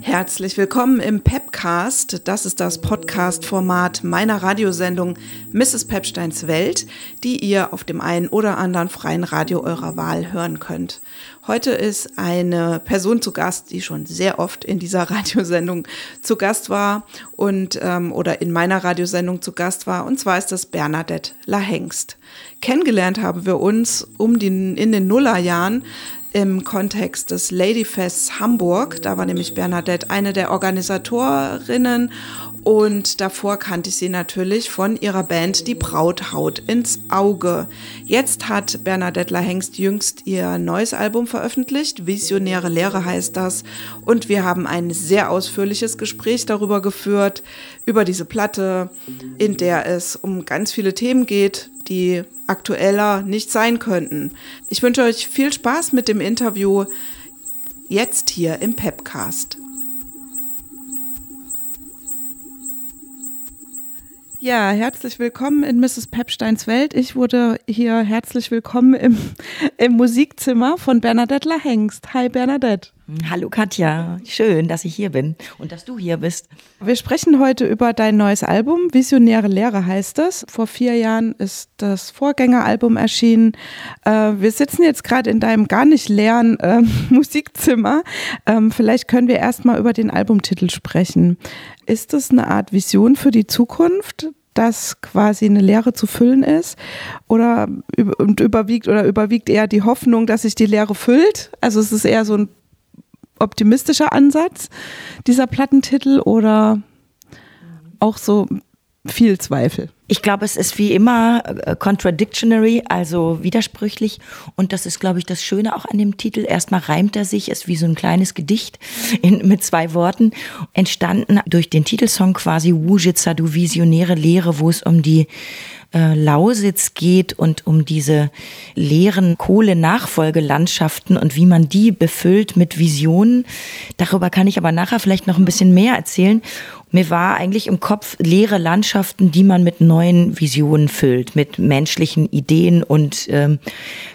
Herzlich willkommen im Pepcast. Das ist das Podcast-Format meiner Radiosendung Mrs. Pepsteins Welt, die ihr auf dem einen oder anderen freien Radio eurer Wahl hören könnt. Heute ist eine Person zu Gast, die schon sehr oft in dieser Radiosendung zu Gast war und ähm, oder in meiner Radiosendung zu Gast war. Und zwar ist das Bernadette Lahengst. Kennengelernt haben wir uns um die, in den Nullerjahren im Kontext des Ladyfests Hamburg. Da war nämlich Bernadette eine der Organisatorinnen und davor kannte ich sie natürlich von ihrer Band Die Braut haut ins Auge. Jetzt hat Bernadette Lahengst jüngst ihr neues Album veröffentlicht. Visionäre Lehre heißt das. Und wir haben ein sehr ausführliches Gespräch darüber geführt, über diese Platte, in der es um ganz viele Themen geht, die aktueller nicht sein könnten. Ich wünsche euch viel Spaß mit dem Interview jetzt hier im Pepcast. Ja, herzlich willkommen in Mrs. Pepsteins Welt. Ich wurde hier herzlich willkommen im, im Musikzimmer von Bernadette Lahengst. Hi Bernadette. Hallo Katja, schön, dass ich hier bin und dass du hier bist. Wir sprechen heute über dein neues Album, Visionäre Lehre heißt es. Vor vier Jahren ist das Vorgängeralbum erschienen. Äh, wir sitzen jetzt gerade in deinem gar nicht leeren äh, Musikzimmer. Ähm, vielleicht können wir erstmal über den Albumtitel sprechen. Ist das eine Art Vision für die Zukunft? Dass quasi eine Lehre zu füllen ist oder und überwiegt oder überwiegt eher die Hoffnung, dass sich die Lehre füllt. Also es ist eher so ein optimistischer Ansatz, dieser Plattentitel, oder auch so viel Zweifel? Ich glaube, es ist wie immer äh, contradictionary, also widersprüchlich. Und das ist, glaube ich, das Schöne auch an dem Titel. Erstmal reimt er sich, ist wie so ein kleines Gedicht in, mit zwei Worten. Entstanden durch den Titelsong quasi Wujitsa, du visionäre Lehre, wo es um die äh, Lausitz geht und um diese leeren Kohle-Nachfolgelandschaften und wie man die befüllt mit Visionen. Darüber kann ich aber nachher vielleicht noch ein bisschen mehr erzählen. Mir war eigentlich im Kopf leere Landschaften, die man mit neuen Visionen füllt, mit menschlichen Ideen und ähm,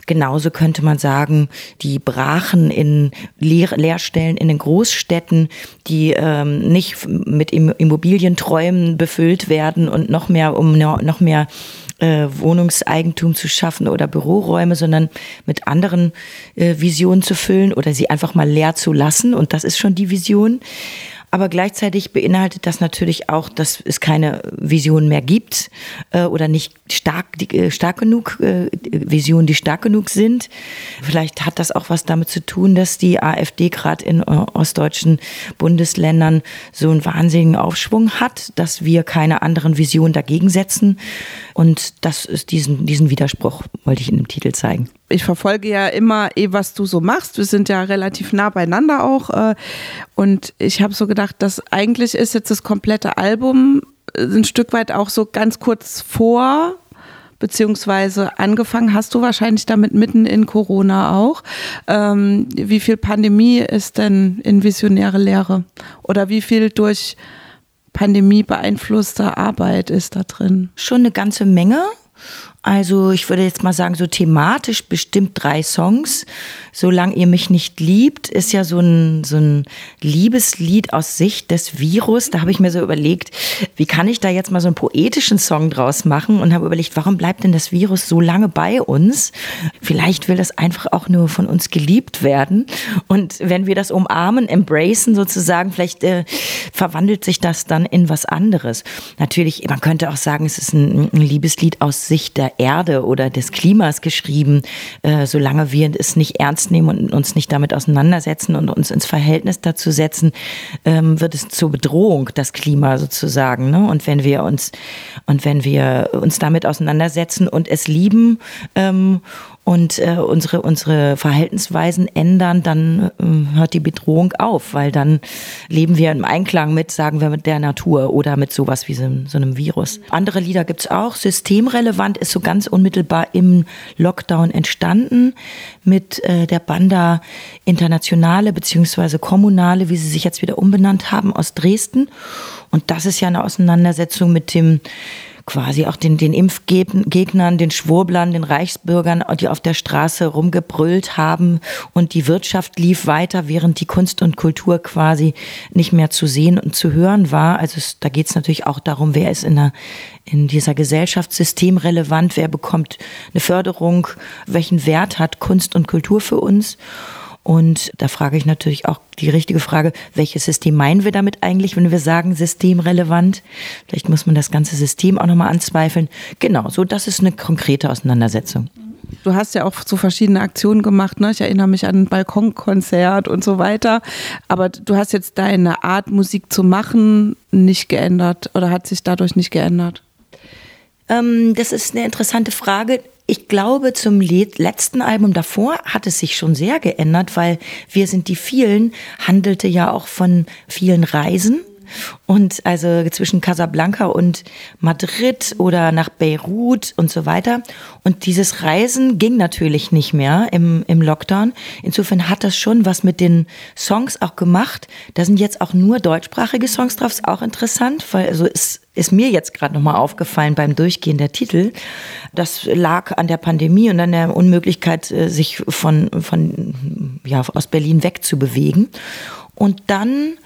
genauso könnte man sagen, die Brachen in Leer Leerstellen in den Großstädten, die ähm, nicht mit Immobilienträumen befüllt werden und noch mehr um noch mehr äh, Wohnungseigentum zu schaffen oder Büroräume, sondern mit anderen äh, Visionen zu füllen oder sie einfach mal leer zu lassen. Und das ist schon die Vision. Aber gleichzeitig beinhaltet das natürlich auch, dass es keine Vision mehr gibt äh, oder nicht stark, die, äh, stark genug, äh, Visionen, die stark genug sind. Vielleicht hat das auch was damit zu tun, dass die AfD gerade in äh, ostdeutschen Bundesländern so einen wahnsinnigen Aufschwung hat, dass wir keine anderen Visionen dagegen setzen. Und das ist diesen, diesen Widerspruch, wollte ich in dem Titel zeigen ich verfolge ja immer eh, was du so machst. Wir sind ja relativ nah beieinander auch. Äh, und ich habe so gedacht, dass eigentlich ist jetzt das komplette Album äh, ein Stück weit auch so ganz kurz vor, beziehungsweise angefangen hast du wahrscheinlich damit mitten in Corona auch. Ähm, wie viel Pandemie ist denn in visionäre Lehre? Oder wie viel durch Pandemie beeinflusste Arbeit ist da drin? Schon eine ganze Menge. Also ich würde jetzt mal sagen, so thematisch bestimmt drei Songs. Solange ihr mich nicht liebt, ist ja so ein, so ein Liebeslied aus Sicht des Virus. Da habe ich mir so überlegt, wie kann ich da jetzt mal so einen poetischen Song draus machen und habe überlegt, warum bleibt denn das Virus so lange bei uns? Vielleicht will das einfach auch nur von uns geliebt werden. Und wenn wir das umarmen, embracen sozusagen, vielleicht äh, verwandelt sich das dann in was anderes. Natürlich, man könnte auch sagen, es ist ein, ein Liebeslied aus Sicht der Erde oder des Klimas geschrieben, äh, solange wir es nicht ernst nehmen und uns nicht damit auseinandersetzen und uns ins Verhältnis dazu setzen, ähm, wird es zur Bedrohung, das Klima sozusagen. Ne? Und wenn wir uns und wenn wir uns damit auseinandersetzen und es lieben ähm, und äh, unsere, unsere Verhaltensweisen ändern, dann äh, hört die Bedrohung auf, weil dann leben wir im Einklang mit, sagen wir, mit der Natur oder mit sowas wie so, so einem Virus. Andere Lieder gibt's auch. Systemrelevant ist so ganz unmittelbar im Lockdown entstanden mit äh, der Banda Internationale beziehungsweise Kommunale, wie sie sich jetzt wieder umbenannt haben, aus Dresden. Und das ist ja eine Auseinandersetzung mit dem quasi auch den, den Impfgegnern, den Schwurblern, den Reichsbürgern, die auf der Straße rumgebrüllt haben und die Wirtschaft lief weiter, während die Kunst und Kultur quasi nicht mehr zu sehen und zu hören war. Also es, da geht es natürlich auch darum, wer ist in, der, in dieser Gesellschaftssystem relevant, wer bekommt eine Förderung, welchen Wert hat Kunst und Kultur für uns. Und da frage ich natürlich auch die richtige Frage, welches System meinen wir damit eigentlich, wenn wir sagen systemrelevant? Vielleicht muss man das ganze System auch nochmal anzweifeln. Genau, so das ist eine konkrete Auseinandersetzung. Du hast ja auch so verschiedene Aktionen gemacht. Ne? Ich erinnere mich an ein Balkonkonzert und so weiter. Aber du hast jetzt deine Art, Musik zu machen, nicht geändert oder hat sich dadurch nicht geändert? Ähm, das ist eine interessante Frage. Ich glaube, zum letzten Album davor hat es sich schon sehr geändert, weil Wir sind die vielen handelte ja auch von vielen Reisen und also zwischen Casablanca und Madrid oder nach Beirut und so weiter. Und dieses Reisen ging natürlich nicht mehr im, im Lockdown. Insofern hat das schon was mit den Songs auch gemacht. Da sind jetzt auch nur deutschsprachige Songs drauf, ist auch interessant, weil also ist, ist mir jetzt gerade nochmal aufgefallen beim Durchgehen der Titel. Das lag an der Pandemie und an der Unmöglichkeit, äh, sich von, von ja, aus Berlin wegzubewegen. Und dann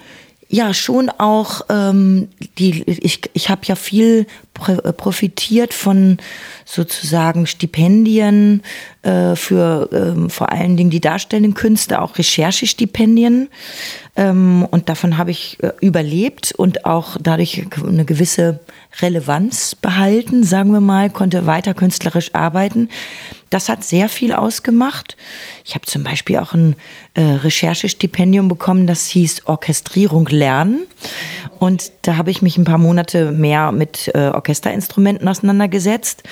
ja schon auch ähm, die ich ich habe ja viel profitiert von sozusagen Stipendien äh, für ähm, vor allen Dingen die darstellenden Künste auch Recherchestipendien ähm, und davon habe ich äh, überlebt und auch dadurch eine gewisse Relevanz behalten sagen wir mal konnte weiter künstlerisch arbeiten das hat sehr viel ausgemacht. Ich habe zum Beispiel auch ein äh, Recherchestipendium bekommen, das hieß Orchestrierung lernen. Und da habe ich mich ein paar Monate mehr mit äh, Orchesterinstrumenten auseinandergesetzt.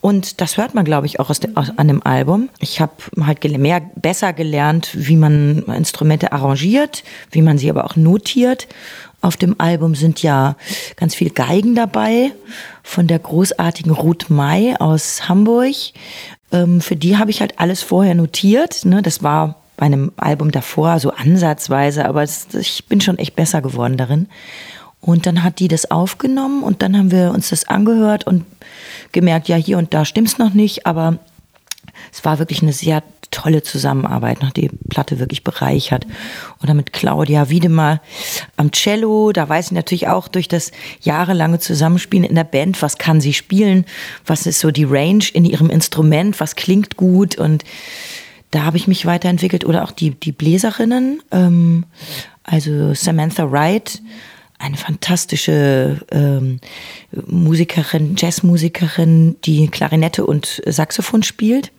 Und das hört man, glaube ich, auch aus, de, aus an dem Album. Ich habe halt mehr, besser gelernt, wie man Instrumente arrangiert, wie man sie aber auch notiert. Auf dem Album sind ja ganz viel Geigen dabei von der großartigen Ruth May aus Hamburg. Ähm, für die habe ich halt alles vorher notiert. Ne? Das war bei einem Album davor so ansatzweise, aber es, ich bin schon echt besser geworden darin. Und dann hat die das aufgenommen und dann haben wir uns das angehört und gemerkt, ja, hier und da stimmt's noch nicht, aber es war wirklich eine sehr tolle Zusammenarbeit, nach die Platte wirklich bereichert. Oder mit Claudia Wiedemer am Cello, da weiß ich natürlich auch durch das jahrelange Zusammenspielen in der Band, was kann sie spielen, was ist so die Range in ihrem Instrument, was klingt gut? Und da habe ich mich weiterentwickelt. Oder auch die, die Bläserinnen, ähm, also Samantha Wright, eine fantastische ähm, Musikerin, Jazzmusikerin, die Klarinette und Saxophon spielt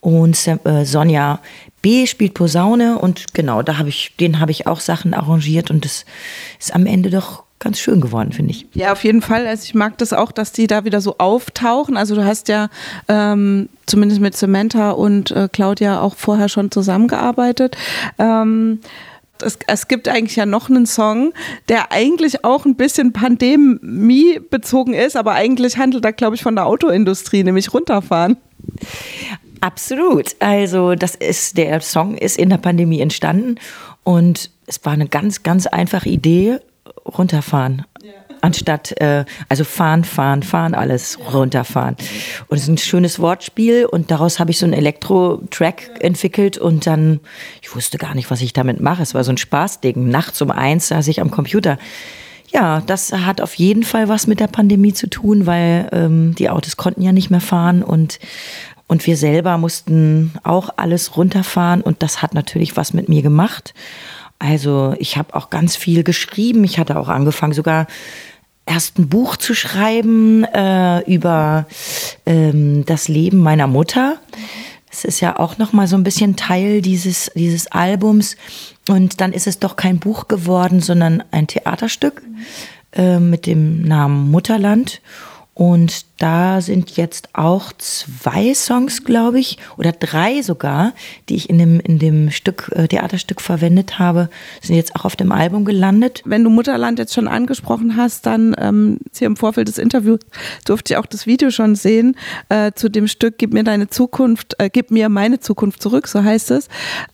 und äh, Sonja B spielt Posaune und genau, da habe ich, den habe ich auch Sachen arrangiert und das ist am Ende doch ganz schön geworden, finde ich. Ja, auf jeden Fall. Also ich mag das auch, dass die da wieder so auftauchen. Also du hast ja ähm, zumindest mit Samantha und äh, Claudia auch vorher schon zusammengearbeitet. Ähm, es, es, gibt eigentlich ja noch einen Song, der eigentlich auch ein bisschen pandemiebezogen ist, aber eigentlich handelt er, glaube ich, von der Autoindustrie, nämlich runterfahren. Absolut. Also das ist der Song ist in der Pandemie entstanden und es war eine ganz ganz einfache Idee runterfahren. Anstatt, äh, also fahren, fahren, fahren, alles runterfahren. Und es ist ein schönes Wortspiel und daraus habe ich so einen Elektro-Track entwickelt und dann, ich wusste gar nicht, was ich damit mache. Es war so ein Spaßding. Nachts um eins saß ich am Computer. Ja, das hat auf jeden Fall was mit der Pandemie zu tun, weil ähm, die Autos konnten ja nicht mehr fahren und und wir selber mussten auch alles runterfahren und das hat natürlich was mit mir gemacht. Also ich habe auch ganz viel geschrieben. Ich hatte auch angefangen, sogar erst ein Buch zu schreiben äh, über ähm, das Leben meiner Mutter. Das ist ja auch noch mal so ein bisschen Teil dieses dieses Albums. Und dann ist es doch kein Buch geworden, sondern ein Theaterstück äh, mit dem Namen Mutterland. Und da sind jetzt auch zwei Songs, glaube ich, oder drei sogar, die ich in dem, in dem Stück, äh, Theaterstück verwendet habe, sind jetzt auch auf dem Album gelandet. Wenn du Mutterland jetzt schon angesprochen hast, dann ähm, hier im Vorfeld des Interviews durfte ich auch das Video schon sehen äh, zu dem Stück Gib mir deine Zukunft, äh, gib mir meine Zukunft zurück, so heißt es.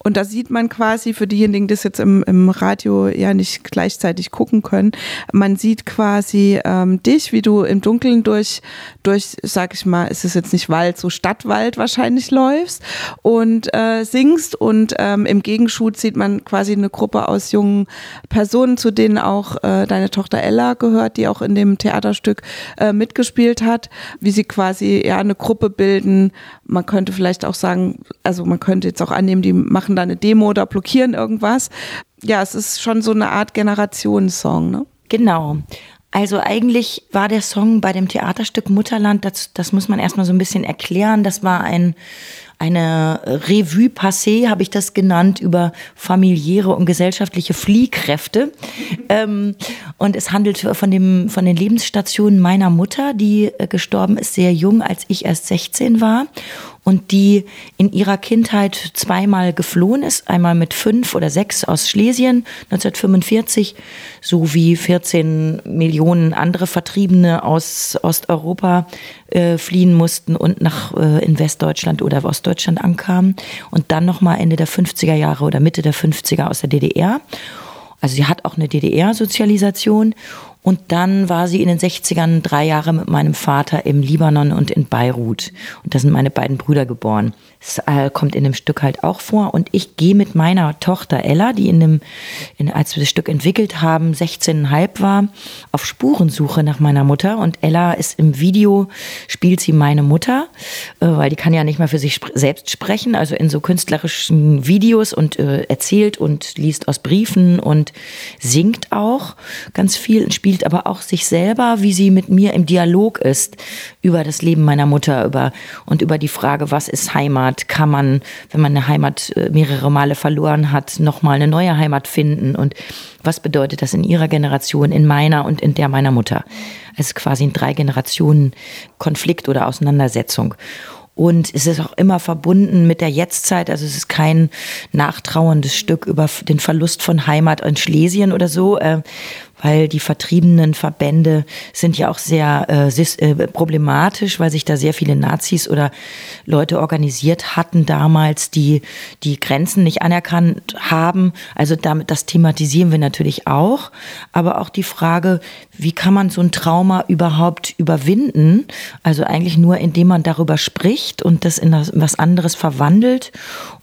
Und da sieht man quasi für diejenigen, die es jetzt im, im Radio ja nicht gleichzeitig gucken können, man sieht quasi ähm, dich, wie du im Dunkeln durch durch, sag ich mal, ist es jetzt nicht Wald, so Stadtwald wahrscheinlich läufst und äh, singst und ähm, im Gegenschuh sieht man quasi eine Gruppe aus jungen Personen, zu denen auch äh, deine Tochter Ella gehört, die auch in dem Theaterstück äh, mitgespielt hat, wie sie quasi ja eine Gruppe bilden. Man könnte vielleicht auch sagen, also man könnte jetzt auch annehmen, die machen da eine Demo oder blockieren irgendwas. Ja, es ist schon so eine Art Generationssong, ne? Genau. Also eigentlich war der Song bei dem Theaterstück Mutterland, das, das muss man erstmal so ein bisschen erklären. Das war ein, eine Revue passée, habe ich das genannt, über familiäre und gesellschaftliche Fliehkräfte. Ähm, und es handelt von, dem, von den Lebensstationen meiner Mutter, die äh, gestorben ist sehr jung, als ich erst 16 war und die in ihrer Kindheit zweimal geflohen ist, einmal mit fünf oder sechs aus Schlesien 1945, sowie 14 Millionen andere Vertriebene aus Osteuropa äh, fliehen mussten und nach äh, in Westdeutschland oder Ostdeutschland ankamen und dann nochmal Ende der 50er Jahre oder Mitte der 50er aus der DDR. Also sie hat auch eine DDR-Sozialisation und dann war sie in den 60ern drei Jahre mit meinem Vater im Libanon und in Beirut. Und da sind meine beiden Brüder geboren. Das äh, kommt in dem Stück halt auch vor. Und ich gehe mit meiner Tochter Ella, die in dem, in, als wir das Stück entwickelt haben, 16,5 war, auf Spurensuche nach meiner Mutter. Und Ella ist im Video, spielt sie meine Mutter, äh, weil die kann ja nicht mal für sich sp selbst sprechen, also in so künstlerischen Videos und äh, erzählt und liest aus Briefen und singt auch ganz viel und spielt aber auch sich selber, wie sie mit mir im Dialog ist über das Leben meiner Mutter über, und über die Frage, was ist Heimat? Heimat kann man, wenn man eine Heimat äh, mehrere Male verloren hat, nochmal eine neue Heimat finden und was bedeutet das in ihrer Generation, in meiner und in der meiner Mutter. Es ist quasi ein drei Generationen Konflikt oder Auseinandersetzung. Und es ist auch immer verbunden mit der Jetztzeit. Also es ist kein nachtrauerndes Stück über den Verlust von Heimat in Schlesien oder so, äh, weil die vertriebenen Verbände sind ja auch sehr äh, äh, problematisch, weil sich da sehr viele Nazis oder Leute organisiert hatten damals, die die Grenzen nicht anerkannt haben. Also damit das thematisieren wir natürlich auch, aber auch die Frage, wie kann man so ein Trauma überhaupt überwinden? Also eigentlich nur, indem man darüber spricht und das in was anderes verwandelt.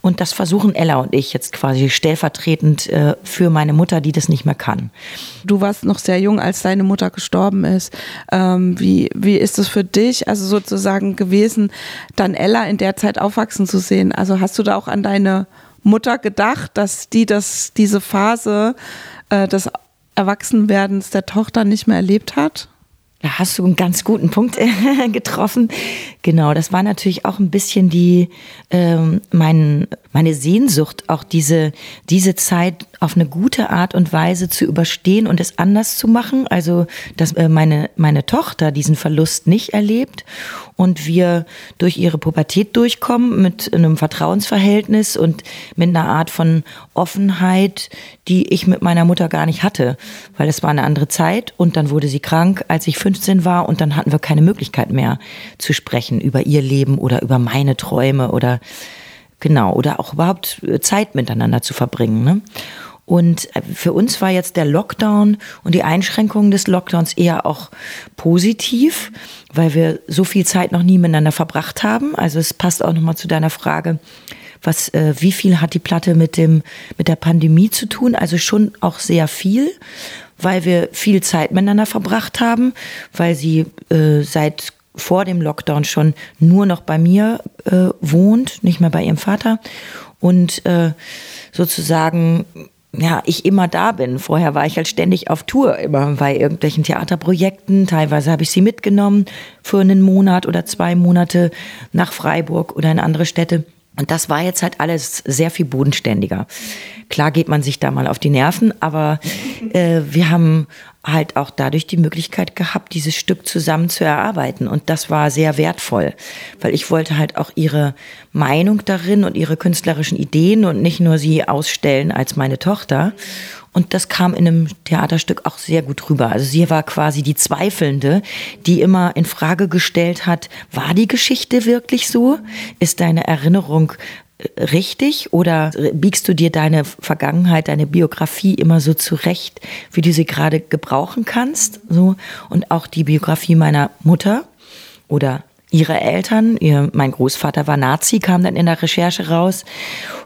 Und das versuchen Ella und ich jetzt quasi stellvertretend äh, für meine Mutter, die das nicht mehr kann. Du warst noch sehr jung, als deine Mutter gestorben ist. Ähm, wie, wie ist es für dich, also sozusagen gewesen, dann Ella in der Zeit aufwachsen zu sehen? Also hast du da auch an deine Mutter gedacht, dass die das, diese Phase äh, des Erwachsenwerdens der Tochter nicht mehr erlebt hat? Da hast du einen ganz guten Punkt äh, getroffen. Genau, das war natürlich auch ein bisschen die ähm, mein, meine Sehnsucht, auch diese diese Zeit auf eine gute Art und Weise zu überstehen und es anders zu machen. Also dass äh, meine meine Tochter diesen Verlust nicht erlebt und wir durch ihre Pubertät durchkommen mit einem Vertrauensverhältnis und mit einer Art von Offenheit, die ich mit meiner Mutter gar nicht hatte, weil es war eine andere Zeit und dann wurde sie krank, als ich 15 war und dann hatten wir keine Möglichkeit mehr zu sprechen über ihr Leben oder über meine Träume oder genau oder auch überhaupt Zeit miteinander zu verbringen. Ne? Und für uns war jetzt der Lockdown und die Einschränkungen des Lockdowns eher auch positiv, weil wir so viel Zeit noch nie miteinander verbracht haben. Also es passt auch nochmal zu deiner Frage, was, äh, wie viel hat die Platte mit dem, mit der Pandemie zu tun? Also schon auch sehr viel, weil wir viel Zeit miteinander verbracht haben, weil sie äh, seit vor dem Lockdown schon nur noch bei mir äh, wohnt, nicht mehr bei ihrem Vater und äh, sozusagen ja, ich immer da bin. Vorher war ich halt ständig auf Tour, immer bei irgendwelchen Theaterprojekten. Teilweise habe ich sie mitgenommen für einen Monat oder zwei Monate nach Freiburg oder in andere Städte. Und das war jetzt halt alles sehr viel bodenständiger. Klar geht man sich da mal auf die Nerven, aber äh, wir haben halt auch dadurch die Möglichkeit gehabt, dieses Stück zusammen zu erarbeiten. Und das war sehr wertvoll, weil ich wollte halt auch ihre Meinung darin und ihre künstlerischen Ideen und nicht nur sie ausstellen als meine Tochter. Und das kam in einem Theaterstück auch sehr gut rüber. Also sie war quasi die Zweifelnde, die immer in Frage gestellt hat, war die Geschichte wirklich so? Ist deine Erinnerung äh, richtig oder biegst du dir deine Vergangenheit, deine Biografie immer so zurecht, wie du sie gerade gebrauchen kannst? So und auch die Biografie meiner Mutter oder ihre Eltern, ihr, mein Großvater war Nazi, kam dann in der Recherche raus,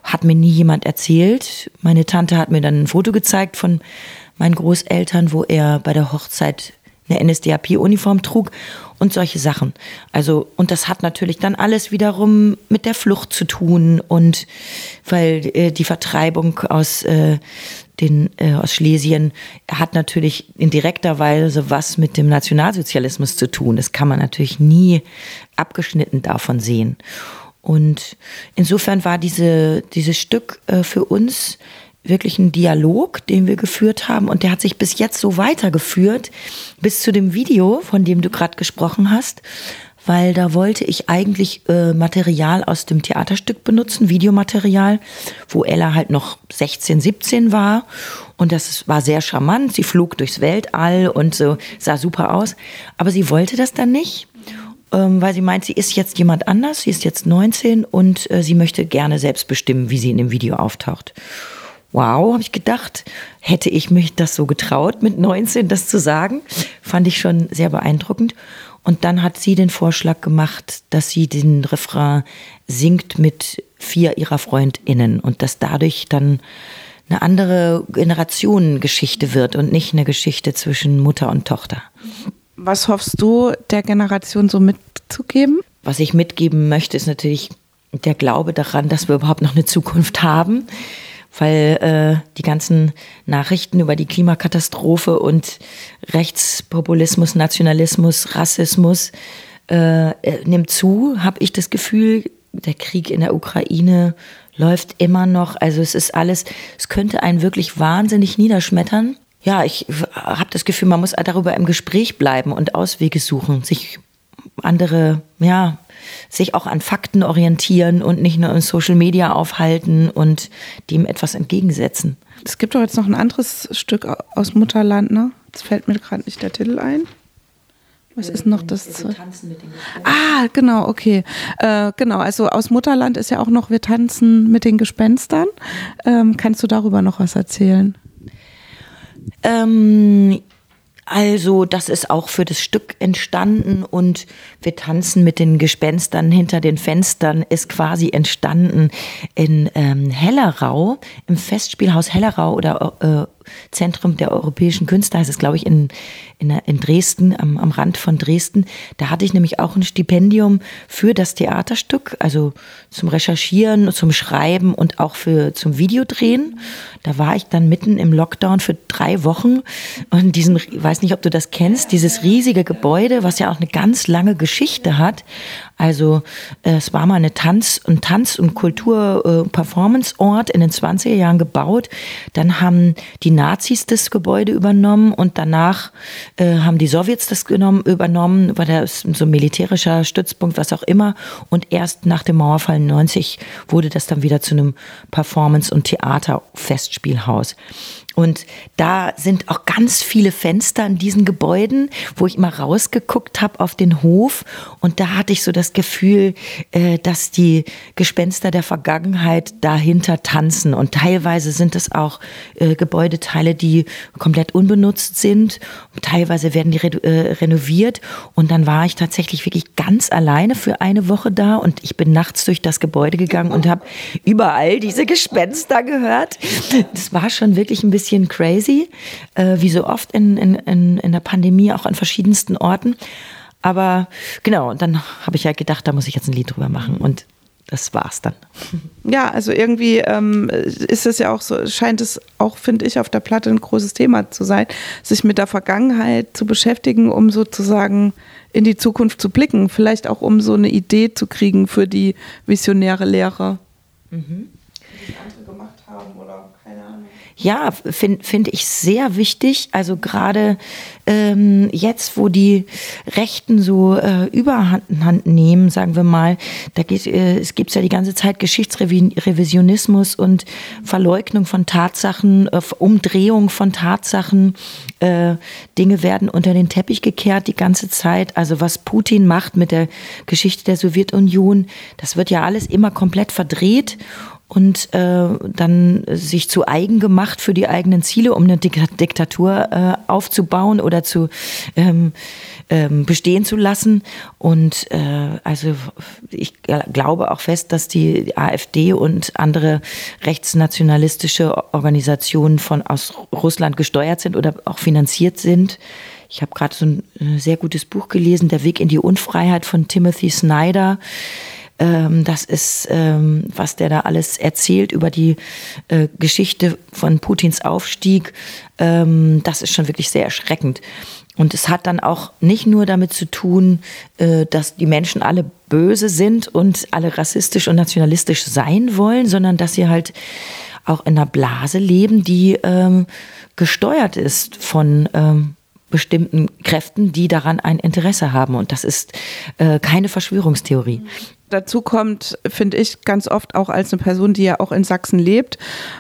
hat mir nie jemand erzählt. Meine Tante hat mir dann ein Foto gezeigt von meinen Großeltern, wo er bei der Hochzeit eine NSDAP-Uniform trug und solche Sachen. Also, und das hat natürlich dann alles wiederum mit der Flucht zu tun und weil äh, die Vertreibung aus äh, den äh, aus Schlesien hat natürlich in direkter Weise was mit dem Nationalsozialismus zu tun. Das kann man natürlich nie abgeschnitten davon sehen. Und insofern war diese, dieses Stück äh, für uns wirklich ein Dialog, den wir geführt haben und der hat sich bis jetzt so weitergeführt, bis zu dem Video, von dem du gerade gesprochen hast, weil da wollte ich eigentlich äh, Material aus dem Theaterstück benutzen, Videomaterial, wo Ella halt noch 16, 17 war. Und das war sehr charmant. Sie flog durchs Weltall und so sah super aus, aber sie wollte das dann nicht ähm, weil sie meint, sie ist jetzt jemand anders, sie ist jetzt 19 und äh, sie möchte gerne selbst bestimmen, wie sie in dem Video auftaucht. Wow, habe ich gedacht, hätte ich mich das so getraut, mit 19 das zu sagen, fand ich schon sehr beeindruckend. Und dann hat sie den Vorschlag gemacht, dass sie den Refrain singt mit vier ihrer FreundInnen und dass dadurch dann eine andere Generationengeschichte wird und nicht eine Geschichte zwischen Mutter und Tochter. Was hoffst du der Generation so mitzugeben? Was ich mitgeben möchte, ist natürlich der Glaube daran, dass wir überhaupt noch eine Zukunft haben weil äh, die ganzen Nachrichten über die Klimakatastrophe und Rechtspopulismus, Nationalismus, Rassismus äh, äh nimmt zu, habe ich das Gefühl, der Krieg in der Ukraine läuft immer noch. Also es ist alles, es könnte einen wirklich wahnsinnig niederschmettern. Ja, ich habe das Gefühl, man muss darüber im Gespräch bleiben und Auswege suchen, sich andere, ja, sich auch an Fakten orientieren und nicht nur in Social Media aufhalten und dem etwas entgegensetzen. Es gibt doch jetzt noch ein anderes Stück aus Mutterland, ne? Jetzt fällt mir gerade nicht der Titel ein. Was ist noch das? Wir tanzen mit den ah, genau, okay. Äh, genau, also aus Mutterland ist ja auch noch Wir tanzen mit den Gespenstern. Ähm, kannst du darüber noch was erzählen? Ähm, also, das ist auch für das Stück entstanden und wir tanzen mit den Gespenstern hinter den Fenstern ist quasi entstanden in ähm, Hellerau, im Festspielhaus Hellerau oder äh, Zentrum der europäischen Künste, heißt es, glaube ich, in, in, in Dresden, am, am Rand von Dresden. Da hatte ich nämlich auch ein Stipendium für das Theaterstück, also zum Recherchieren, zum Schreiben und auch für zum Videodrehen. Da war ich dann mitten im Lockdown für drei Wochen und diesen, ich weiß nicht, ob du das kennst, dieses riesige Gebäude, was ja auch eine ganz lange Geschichte hat. Also äh, es war mal eine Tanz- und Tanz- und Kultur-Performance-Ort in den 20er Jahren gebaut. Dann haben die Nazis das Gebäude übernommen und danach äh, haben die Sowjets das genommen, übernommen, war das so ein militärischer Stützpunkt, was auch immer. Und erst nach dem Mauerfall 90 wurde das dann wieder zu einem Performance- und Theater-Festspielhaus. Und da sind auch ganz viele Fenster in diesen Gebäuden, wo ich immer rausgeguckt habe auf den Hof. Und da hatte ich so das Gefühl, äh, dass die Gespenster der Vergangenheit dahinter tanzen. Und teilweise sind es auch äh, Gebäudeteile, die komplett unbenutzt sind. Teilweise werden die äh, renoviert. Und dann war ich tatsächlich wirklich ganz alleine für eine Woche da. Und ich bin nachts durch das Gebäude gegangen und habe überall diese Gespenster gehört. Das war schon wirklich ein bisschen bisschen crazy, äh, wie so oft in, in, in der Pandemie, auch an verschiedensten Orten. Aber genau, und dann habe ich ja gedacht, da muss ich jetzt ein Lied drüber machen. Und das war's dann. Ja, also irgendwie ähm, ist es ja auch so, scheint es auch, finde ich, auf der Platte ein großes Thema zu sein, sich mit der Vergangenheit zu beschäftigen, um sozusagen in die Zukunft zu blicken. Vielleicht auch, um so eine Idee zu kriegen für die visionäre Lehre. Mhm. Die andere gemacht haben oder. Ja, finde find ich sehr wichtig. Also gerade ähm, jetzt, wo die Rechten so äh, Überhand nehmen, sagen wir mal, da geht, äh, es gibt ja die ganze Zeit Geschichtsrevisionismus und Verleugnung von Tatsachen, äh, Umdrehung von Tatsachen. Äh, Dinge werden unter den Teppich gekehrt die ganze Zeit. Also was Putin macht mit der Geschichte der Sowjetunion, das wird ja alles immer komplett verdreht und äh, dann sich zu eigen gemacht für die eigenen Ziele, um eine Diktatur äh, aufzubauen oder zu ähm, ähm, bestehen zu lassen. Und äh, also ich glaube auch fest, dass die AfD und andere rechtsnationalistische Organisationen von aus Russland gesteuert sind oder auch finanziert sind. Ich habe gerade so ein äh, sehr gutes Buch gelesen, Der Weg in die Unfreiheit von Timothy Snyder. Ähm, das ist, ähm, was der da alles erzählt über die äh, Geschichte von Putins Aufstieg. Ähm, das ist schon wirklich sehr erschreckend. Und es hat dann auch nicht nur damit zu tun, äh, dass die Menschen alle böse sind und alle rassistisch und nationalistisch sein wollen, sondern dass sie halt auch in einer Blase leben, die ähm, gesteuert ist von ähm, bestimmten Kräften, die daran ein Interesse haben. Und das ist äh, keine Verschwörungstheorie. Dazu kommt, finde ich, ganz oft auch als eine Person, die ja auch in Sachsen lebt.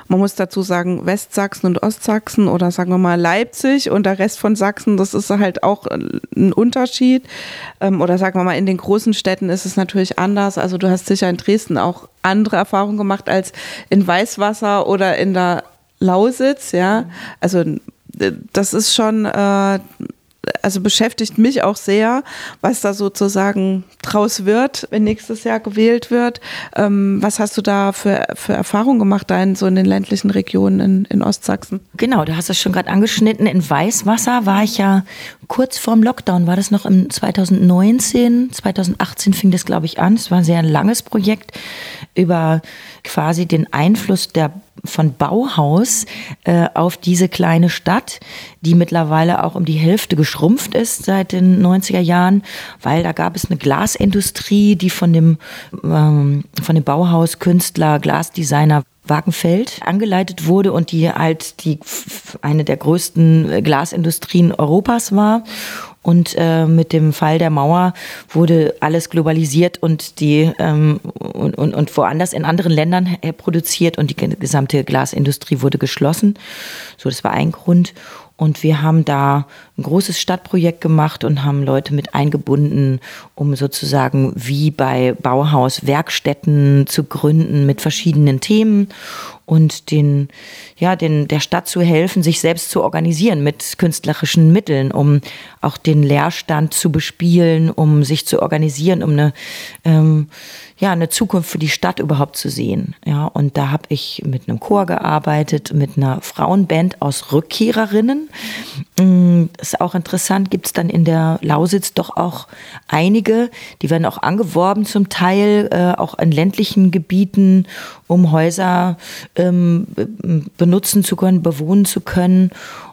Man muss dazu sagen, Westsachsen und Ostsachsen oder sagen wir mal Leipzig und der Rest von Sachsen, das ist halt auch ein Unterschied. Ähm, oder sagen wir mal, in den großen Städten ist es natürlich anders. Also du hast sicher in Dresden auch andere Erfahrungen gemacht als in Weißwasser oder in der Lausitz, ja. Also äh, das ist schon äh, also beschäftigt mich auch sehr, was da sozusagen draus wird, wenn nächstes Jahr gewählt wird. Ähm, was hast du da für, für Erfahrungen gemacht, da in so in den ländlichen Regionen in, in Ostsachsen? Genau, du hast es schon gerade angeschnitten. In Weißwasser war ich ja kurz vorm Lockdown, war das noch im 2019, 2018 fing das, glaube ich, an. Es war ein sehr langes Projekt über quasi den Einfluss der von Bauhaus äh, auf diese kleine Stadt, die mittlerweile auch um die Hälfte geschrumpft ist seit den 90er Jahren, weil da gab es eine Glasindustrie, die von dem, ähm, von dem Bauhauskünstler, Glasdesigner Wagenfeld angeleitet wurde und die halt die eine der größten Glasindustrien Europas war und äh, mit dem Fall der Mauer wurde alles globalisiert und die ähm, und, und, und woanders in anderen Ländern produziert und die gesamte Glasindustrie wurde geschlossen. So, das war ein Grund. Und wir haben da ein großes Stadtprojekt gemacht und haben Leute mit eingebunden, um sozusagen wie bei Bauhaus Werkstätten zu gründen mit verschiedenen Themen und den, ja, den, der Stadt zu helfen, sich selbst zu organisieren mit künstlerischen Mitteln, um auch den Leerstand zu bespielen, um sich zu organisieren, um eine, ähm, ja, eine Zukunft für die Stadt überhaupt zu sehen. Ja, und da habe ich mit einem Chor gearbeitet, mit einer Frauenband aus Rückkehrerinnen. Mm, ist auch interessant, gibt es dann in der Lausitz doch auch einige, die werden auch angeworben zum Teil, äh, auch in ländlichen Gebieten, um Häuser ähm, benutzen zu können, bewohnen zu können.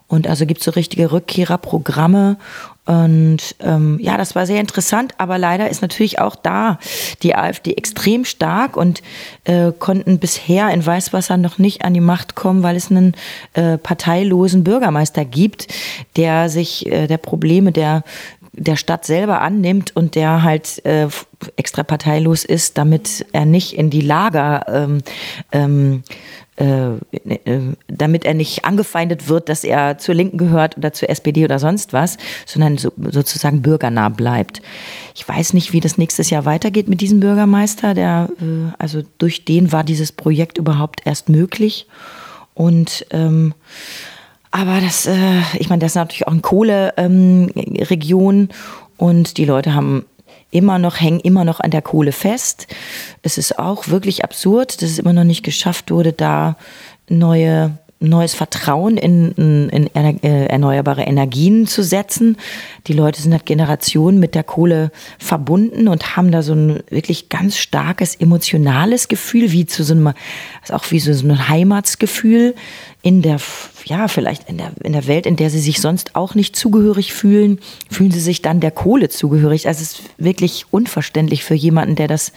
Und also gibt es so richtige Rückkehrerprogramme. Und ähm, ja, das war sehr interessant, aber leider ist natürlich auch da die AfD extrem stark und äh, konnten bisher in Weißwasser noch nicht an die Macht kommen, weil es einen äh, parteilosen Bürgermeister gibt, der sich äh, der Probleme der der Stadt selber annimmt und der halt äh, extra parteilos ist, damit er nicht in die Lager ähm, ähm, äh, äh, damit er nicht angefeindet wird, dass er zur Linken gehört oder zur SPD oder sonst was, sondern so, sozusagen bürgernah bleibt. Ich weiß nicht, wie das nächstes Jahr weitergeht mit diesem Bürgermeister, der, äh, also durch den war dieses Projekt überhaupt erst möglich. Und ähm, aber das, äh, ich meine, das ist natürlich auch eine Kohleregion ähm, und die Leute haben immer noch, hängen immer noch an der Kohle fest. Es ist auch wirklich absurd, dass es immer noch nicht geschafft wurde, da neue neues Vertrauen in, in, in äh, erneuerbare Energien zu setzen. Die Leute sind seit Generationen mit der Kohle verbunden und haben da so ein wirklich ganz starkes emotionales Gefühl, wie zu so einem, also auch wie so ein Heimatsgefühl in der, ja, vielleicht in der, in der Welt, in der sie sich sonst auch nicht zugehörig fühlen, fühlen sie sich dann der Kohle zugehörig. Also es ist wirklich unverständlich für jemanden, der das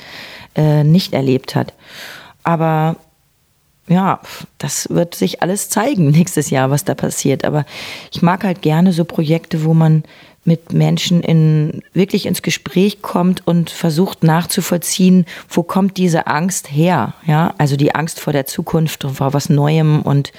äh, nicht erlebt hat. Aber ja, das wird sich alles zeigen nächstes Jahr, was da passiert. Aber ich mag halt gerne so Projekte, wo man mit Menschen in, wirklich ins Gespräch kommt und versucht nachzuvollziehen, wo kommt diese Angst her? Ja, also die Angst vor der Zukunft und vor was Neuem und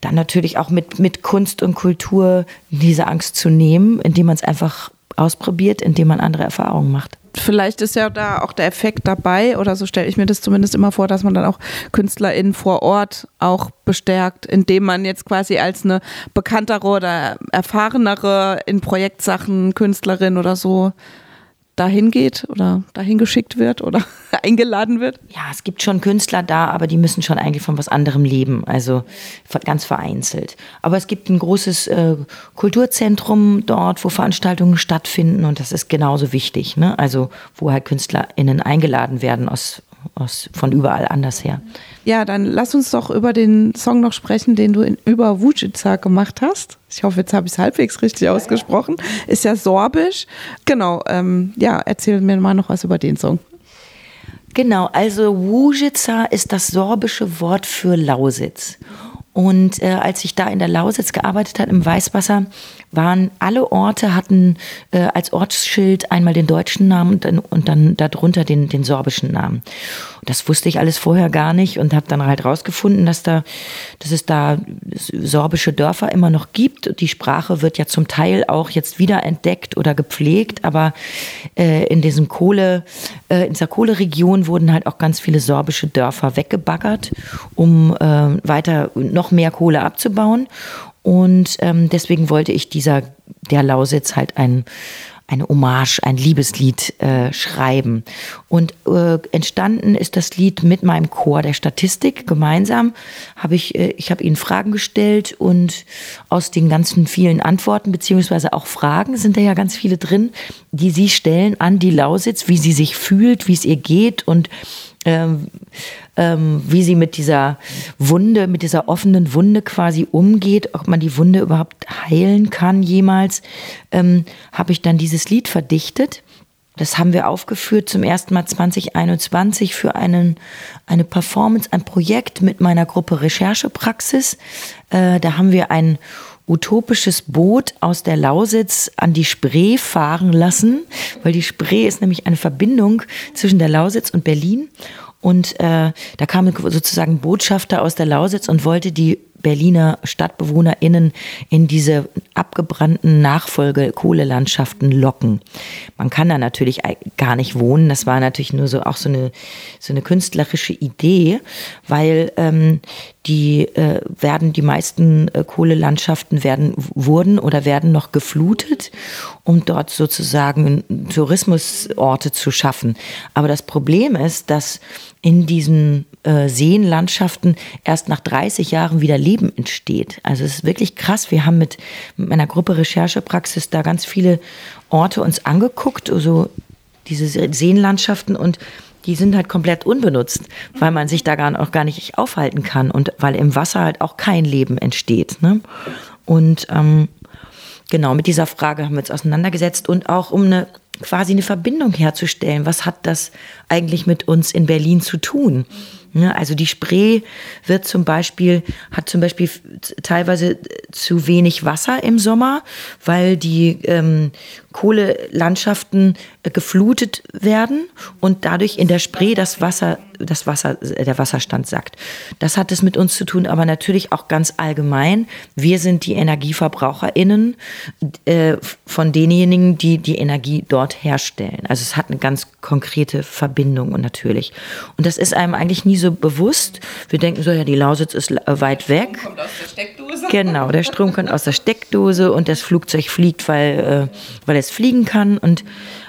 dann natürlich auch mit, mit Kunst und Kultur diese Angst zu nehmen, indem man es einfach ausprobiert, indem man andere Erfahrungen macht vielleicht ist ja da auch der Effekt dabei, oder so stelle ich mir das zumindest immer vor, dass man dann auch KünstlerInnen vor Ort auch bestärkt, indem man jetzt quasi als eine bekanntere oder erfahrenere in Projektsachen Künstlerin oder so dahin geht oder dahin geschickt wird oder eingeladen wird? Ja, es gibt schon Künstler da, aber die müssen schon eigentlich von was anderem leben, also ganz vereinzelt. Aber es gibt ein großes äh, Kulturzentrum dort, wo Veranstaltungen stattfinden und das ist genauso wichtig, ne? also wo halt KünstlerInnen eingeladen werden aus, aus, von überall anders her. Ja, dann lass uns doch über den Song noch sprechen, den du in, über Wujica gemacht hast. Ich hoffe, jetzt habe ich es halbwegs richtig ausgesprochen. Ist ja sorbisch. Genau, ähm, ja, erzähl mir mal noch was über den Song. Genau, also Wujica ist das sorbische Wort für Lausitz. Und äh, als ich da in der Lausitz gearbeitet habe, im Weißwasser, waren alle Orte hatten äh, als Ortsschild einmal den deutschen Namen und dann, und dann darunter den, den sorbischen Namen. Das wusste ich alles vorher gar nicht und habe dann halt rausgefunden, dass da, dass es da sorbische Dörfer immer noch gibt. Die Sprache wird ja zum Teil auch jetzt wieder entdeckt oder gepflegt, aber äh, in diesem Kohle, äh, in dieser Kohleregion wurden halt auch ganz viele sorbische Dörfer weggebaggert, um äh, weiter noch mehr Kohle abzubauen. Und ähm, deswegen wollte ich dieser der Lausitz halt ein eine Hommage, ein Liebeslied äh, schreiben. Und äh, entstanden ist das Lied mit meinem Chor der Statistik. Gemeinsam habe ich, äh, ich habe ihnen Fragen gestellt und aus den ganzen vielen Antworten beziehungsweise auch Fragen sind da ja ganz viele drin, die sie stellen an die Lausitz, wie sie sich fühlt, wie es ihr geht und ähm, ähm, wie sie mit dieser Wunde, mit dieser offenen Wunde quasi umgeht, ob man die Wunde überhaupt heilen kann jemals, ähm, habe ich dann dieses Lied verdichtet. Das haben wir aufgeführt zum ersten Mal 2021 für einen, eine Performance, ein Projekt mit meiner Gruppe Recherchepraxis. Äh, da haben wir ein utopisches Boot aus der Lausitz an die Spree fahren lassen, weil die Spree ist nämlich eine Verbindung zwischen der Lausitz und Berlin. Und äh, da kam sozusagen Botschafter aus der Lausitz und wollte die Berliner StadtbewohnerInnen in diese abgebrannten Nachfolge-Kohlelandschaften locken. Man kann da natürlich gar nicht wohnen. Das war natürlich nur so auch so eine, so eine künstlerische Idee, weil ähm, die äh, werden, die meisten äh, Kohlelandschaften werden, wurden oder werden noch geflutet, um dort sozusagen Tourismusorte zu schaffen. Aber das Problem ist, dass in diesen äh, Seenlandschaften erst nach 30 Jahren wieder Leben entsteht. Also es ist wirklich krass. Wir haben mit, meiner Gruppe Recherchepraxis da ganz viele Orte uns angeguckt, also diese Seenlandschaften und die sind halt komplett unbenutzt, weil man sich da gar, auch gar nicht aufhalten kann und weil im Wasser halt auch kein Leben entsteht. Ne? Und ähm, genau mit dieser Frage haben wir uns auseinandergesetzt und auch um eine quasi eine Verbindung herzustellen. Was hat das eigentlich mit uns in Berlin zu tun? Ja, also die Spree wird zum Beispiel, hat zum Beispiel teilweise zu wenig Wasser im Sommer, weil die ähm, Kohlelandschaften äh, geflutet werden und dadurch in der Spree das Wasser, das Wasser, äh, der Wasserstand sackt. Das hat es mit uns zu tun, aber natürlich auch ganz allgemein. Wir sind die EnergieverbraucherInnen äh, von denjenigen, die die Energie dort herstellen. Also es hat eine ganz konkrete Verbindung und natürlich. Und das ist einem eigentlich nie so bewusst. Wir denken so, ja, die Lausitz ist weit weg. Kommt aus der Steckdose. Genau, der Strom kommt aus der Steckdose und das Flugzeug fliegt, weil, äh, weil es fliegen kann und,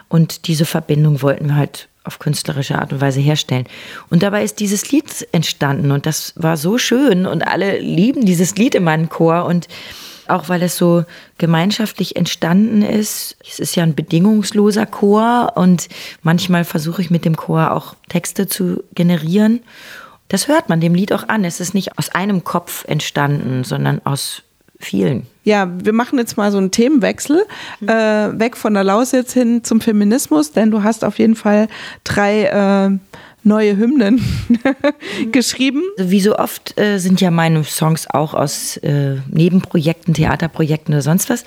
und diese Verbindung wollten wir halt auf künstlerische Art und Weise herstellen. Und dabei ist dieses Lied entstanden und das war so schön und alle lieben dieses Lied in meinem Chor und auch weil es so gemeinschaftlich entstanden ist. Es ist ja ein bedingungsloser Chor und manchmal versuche ich mit dem Chor auch Texte zu generieren. Das hört man dem Lied auch an. Es ist nicht aus einem Kopf entstanden, sondern aus vielen. Ja, wir machen jetzt mal so einen Themenwechsel, mhm. äh, weg von der Lausitz hin zum Feminismus, denn du hast auf jeden Fall drei äh, neue Hymnen geschrieben. Wie so oft äh, sind ja meine Songs auch aus äh, Nebenprojekten, Theaterprojekten oder sonst was.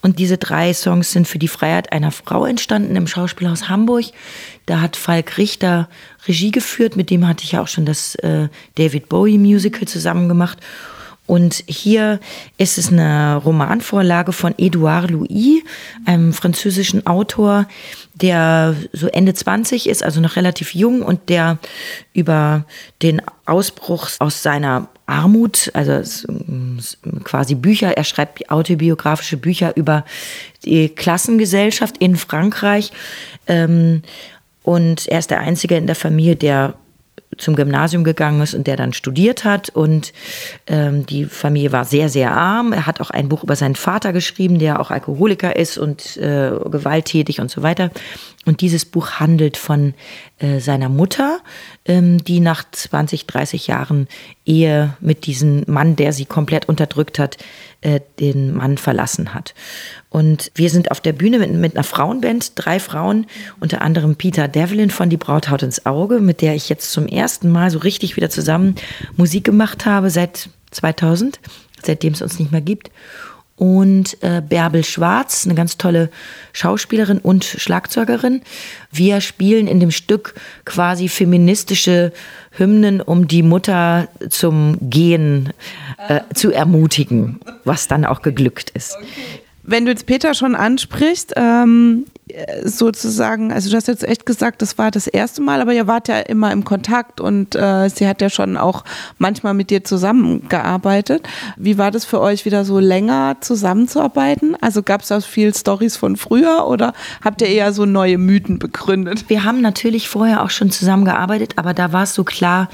Und diese drei Songs sind für die Freiheit einer Frau entstanden im Schauspielhaus Hamburg. Da hat Falk Richter Regie geführt, mit dem hatte ich auch schon das äh, David Bowie Musical zusammen gemacht. Und hier ist es eine Romanvorlage von Edouard Louis, einem französischen Autor, der so Ende 20 ist, also noch relativ jung und der über den Ausbruch aus seiner Armut, also quasi Bücher, er schreibt autobiografische Bücher über die Klassengesellschaft in Frankreich. Ähm, und er ist der Einzige in der Familie, der zum Gymnasium gegangen ist und der dann studiert hat. Und ähm, die Familie war sehr, sehr arm. Er hat auch ein Buch über seinen Vater geschrieben, der auch Alkoholiker ist und äh, gewalttätig und so weiter. Und dieses Buch handelt von äh, seiner Mutter, ähm, die nach 20, 30 Jahren Ehe mit diesem Mann, der sie komplett unterdrückt hat, äh, den Mann verlassen hat. Und wir sind auf der Bühne mit, mit, einer Frauenband, drei Frauen, unter anderem Peter Devlin von Die Brauthaut ins Auge, mit der ich jetzt zum ersten Mal so richtig wieder zusammen Musik gemacht habe seit 2000, seitdem es uns nicht mehr gibt und äh, Bärbel Schwarz, eine ganz tolle Schauspielerin und Schlagzeugerin. Wir spielen in dem Stück quasi feministische Hymnen, um die Mutter zum Gehen äh, zu ermutigen, was dann auch geglückt ist. Okay. Wenn du jetzt Peter schon ansprichst, ähm, sozusagen, also du hast jetzt echt gesagt, das war das erste Mal, aber ihr wart ja immer im Kontakt und äh, sie hat ja schon auch manchmal mit dir zusammengearbeitet. Wie war das für euch wieder so länger zusammenzuarbeiten? Also gab es auch viel Stories von früher oder habt ihr eher so neue Mythen begründet? Wir haben natürlich vorher auch schon zusammengearbeitet, aber da war es so klar,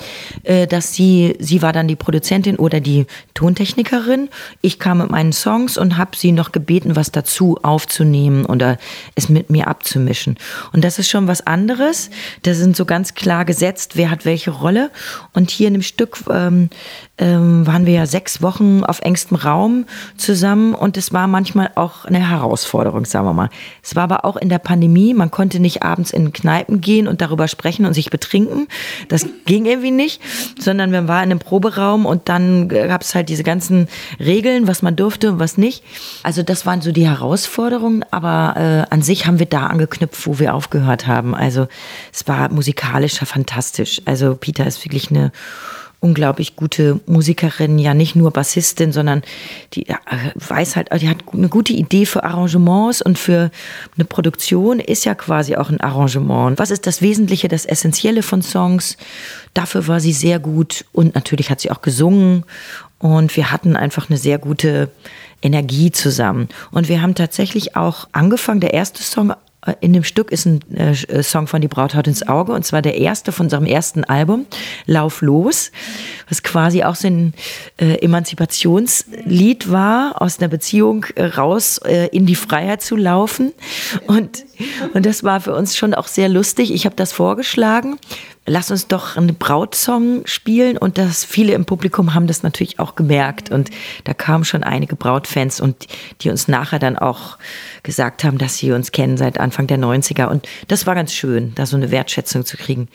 äh, dass sie, sie war dann die Produzentin oder die Tontechnikerin. Ich kam mit meinen Songs und habe sie noch gebeten, was dazu aufzunehmen oder es mit mir abzumischen. Und das ist schon was anderes. Da sind so ganz klar gesetzt, wer hat welche Rolle. Und hier in dem Stück ähm, ähm, waren wir ja sechs Wochen auf engstem Raum zusammen und es war manchmal auch eine Herausforderung, sagen wir mal. Es war aber auch in der Pandemie, man konnte nicht abends in Kneipen gehen und darüber sprechen und sich betrinken. Das ging irgendwie nicht, sondern man war in einem Proberaum und dann gab es halt diese ganzen Regeln, was man durfte und was nicht. Also das waren so die Herausforderungen, aber äh, an sich haben wir da angeknüpft, wo wir aufgehört haben. Also es war musikalisch fantastisch. Also Peter ist wirklich eine unglaublich gute Musikerin, ja nicht nur Bassistin, sondern die weiß halt, die hat eine gute Idee für Arrangements und für eine Produktion ist ja quasi auch ein Arrangement. Was ist das Wesentliche, das Essentielle von Songs? Dafür war sie sehr gut und natürlich hat sie auch gesungen und wir hatten einfach eine sehr gute Energie zusammen. Und wir haben tatsächlich auch angefangen, der erste Song in dem Stück ist ein äh, Song von Die Braut haut ins Auge und zwar der erste von unserem ersten Album, Lauf los, was quasi auch so ein äh, Emanzipationslied war, aus einer Beziehung äh, raus äh, in die Freiheit zu laufen. Und, und das war für uns schon auch sehr lustig. Ich habe das vorgeschlagen lass uns doch einen Brautsong spielen. Und das viele im Publikum haben das natürlich auch gemerkt. Und da kamen schon einige Brautfans und die uns nachher dann auch gesagt haben, dass sie uns kennen seit Anfang der 90er. Und das war ganz schön, da so eine Wertschätzung zu kriegen.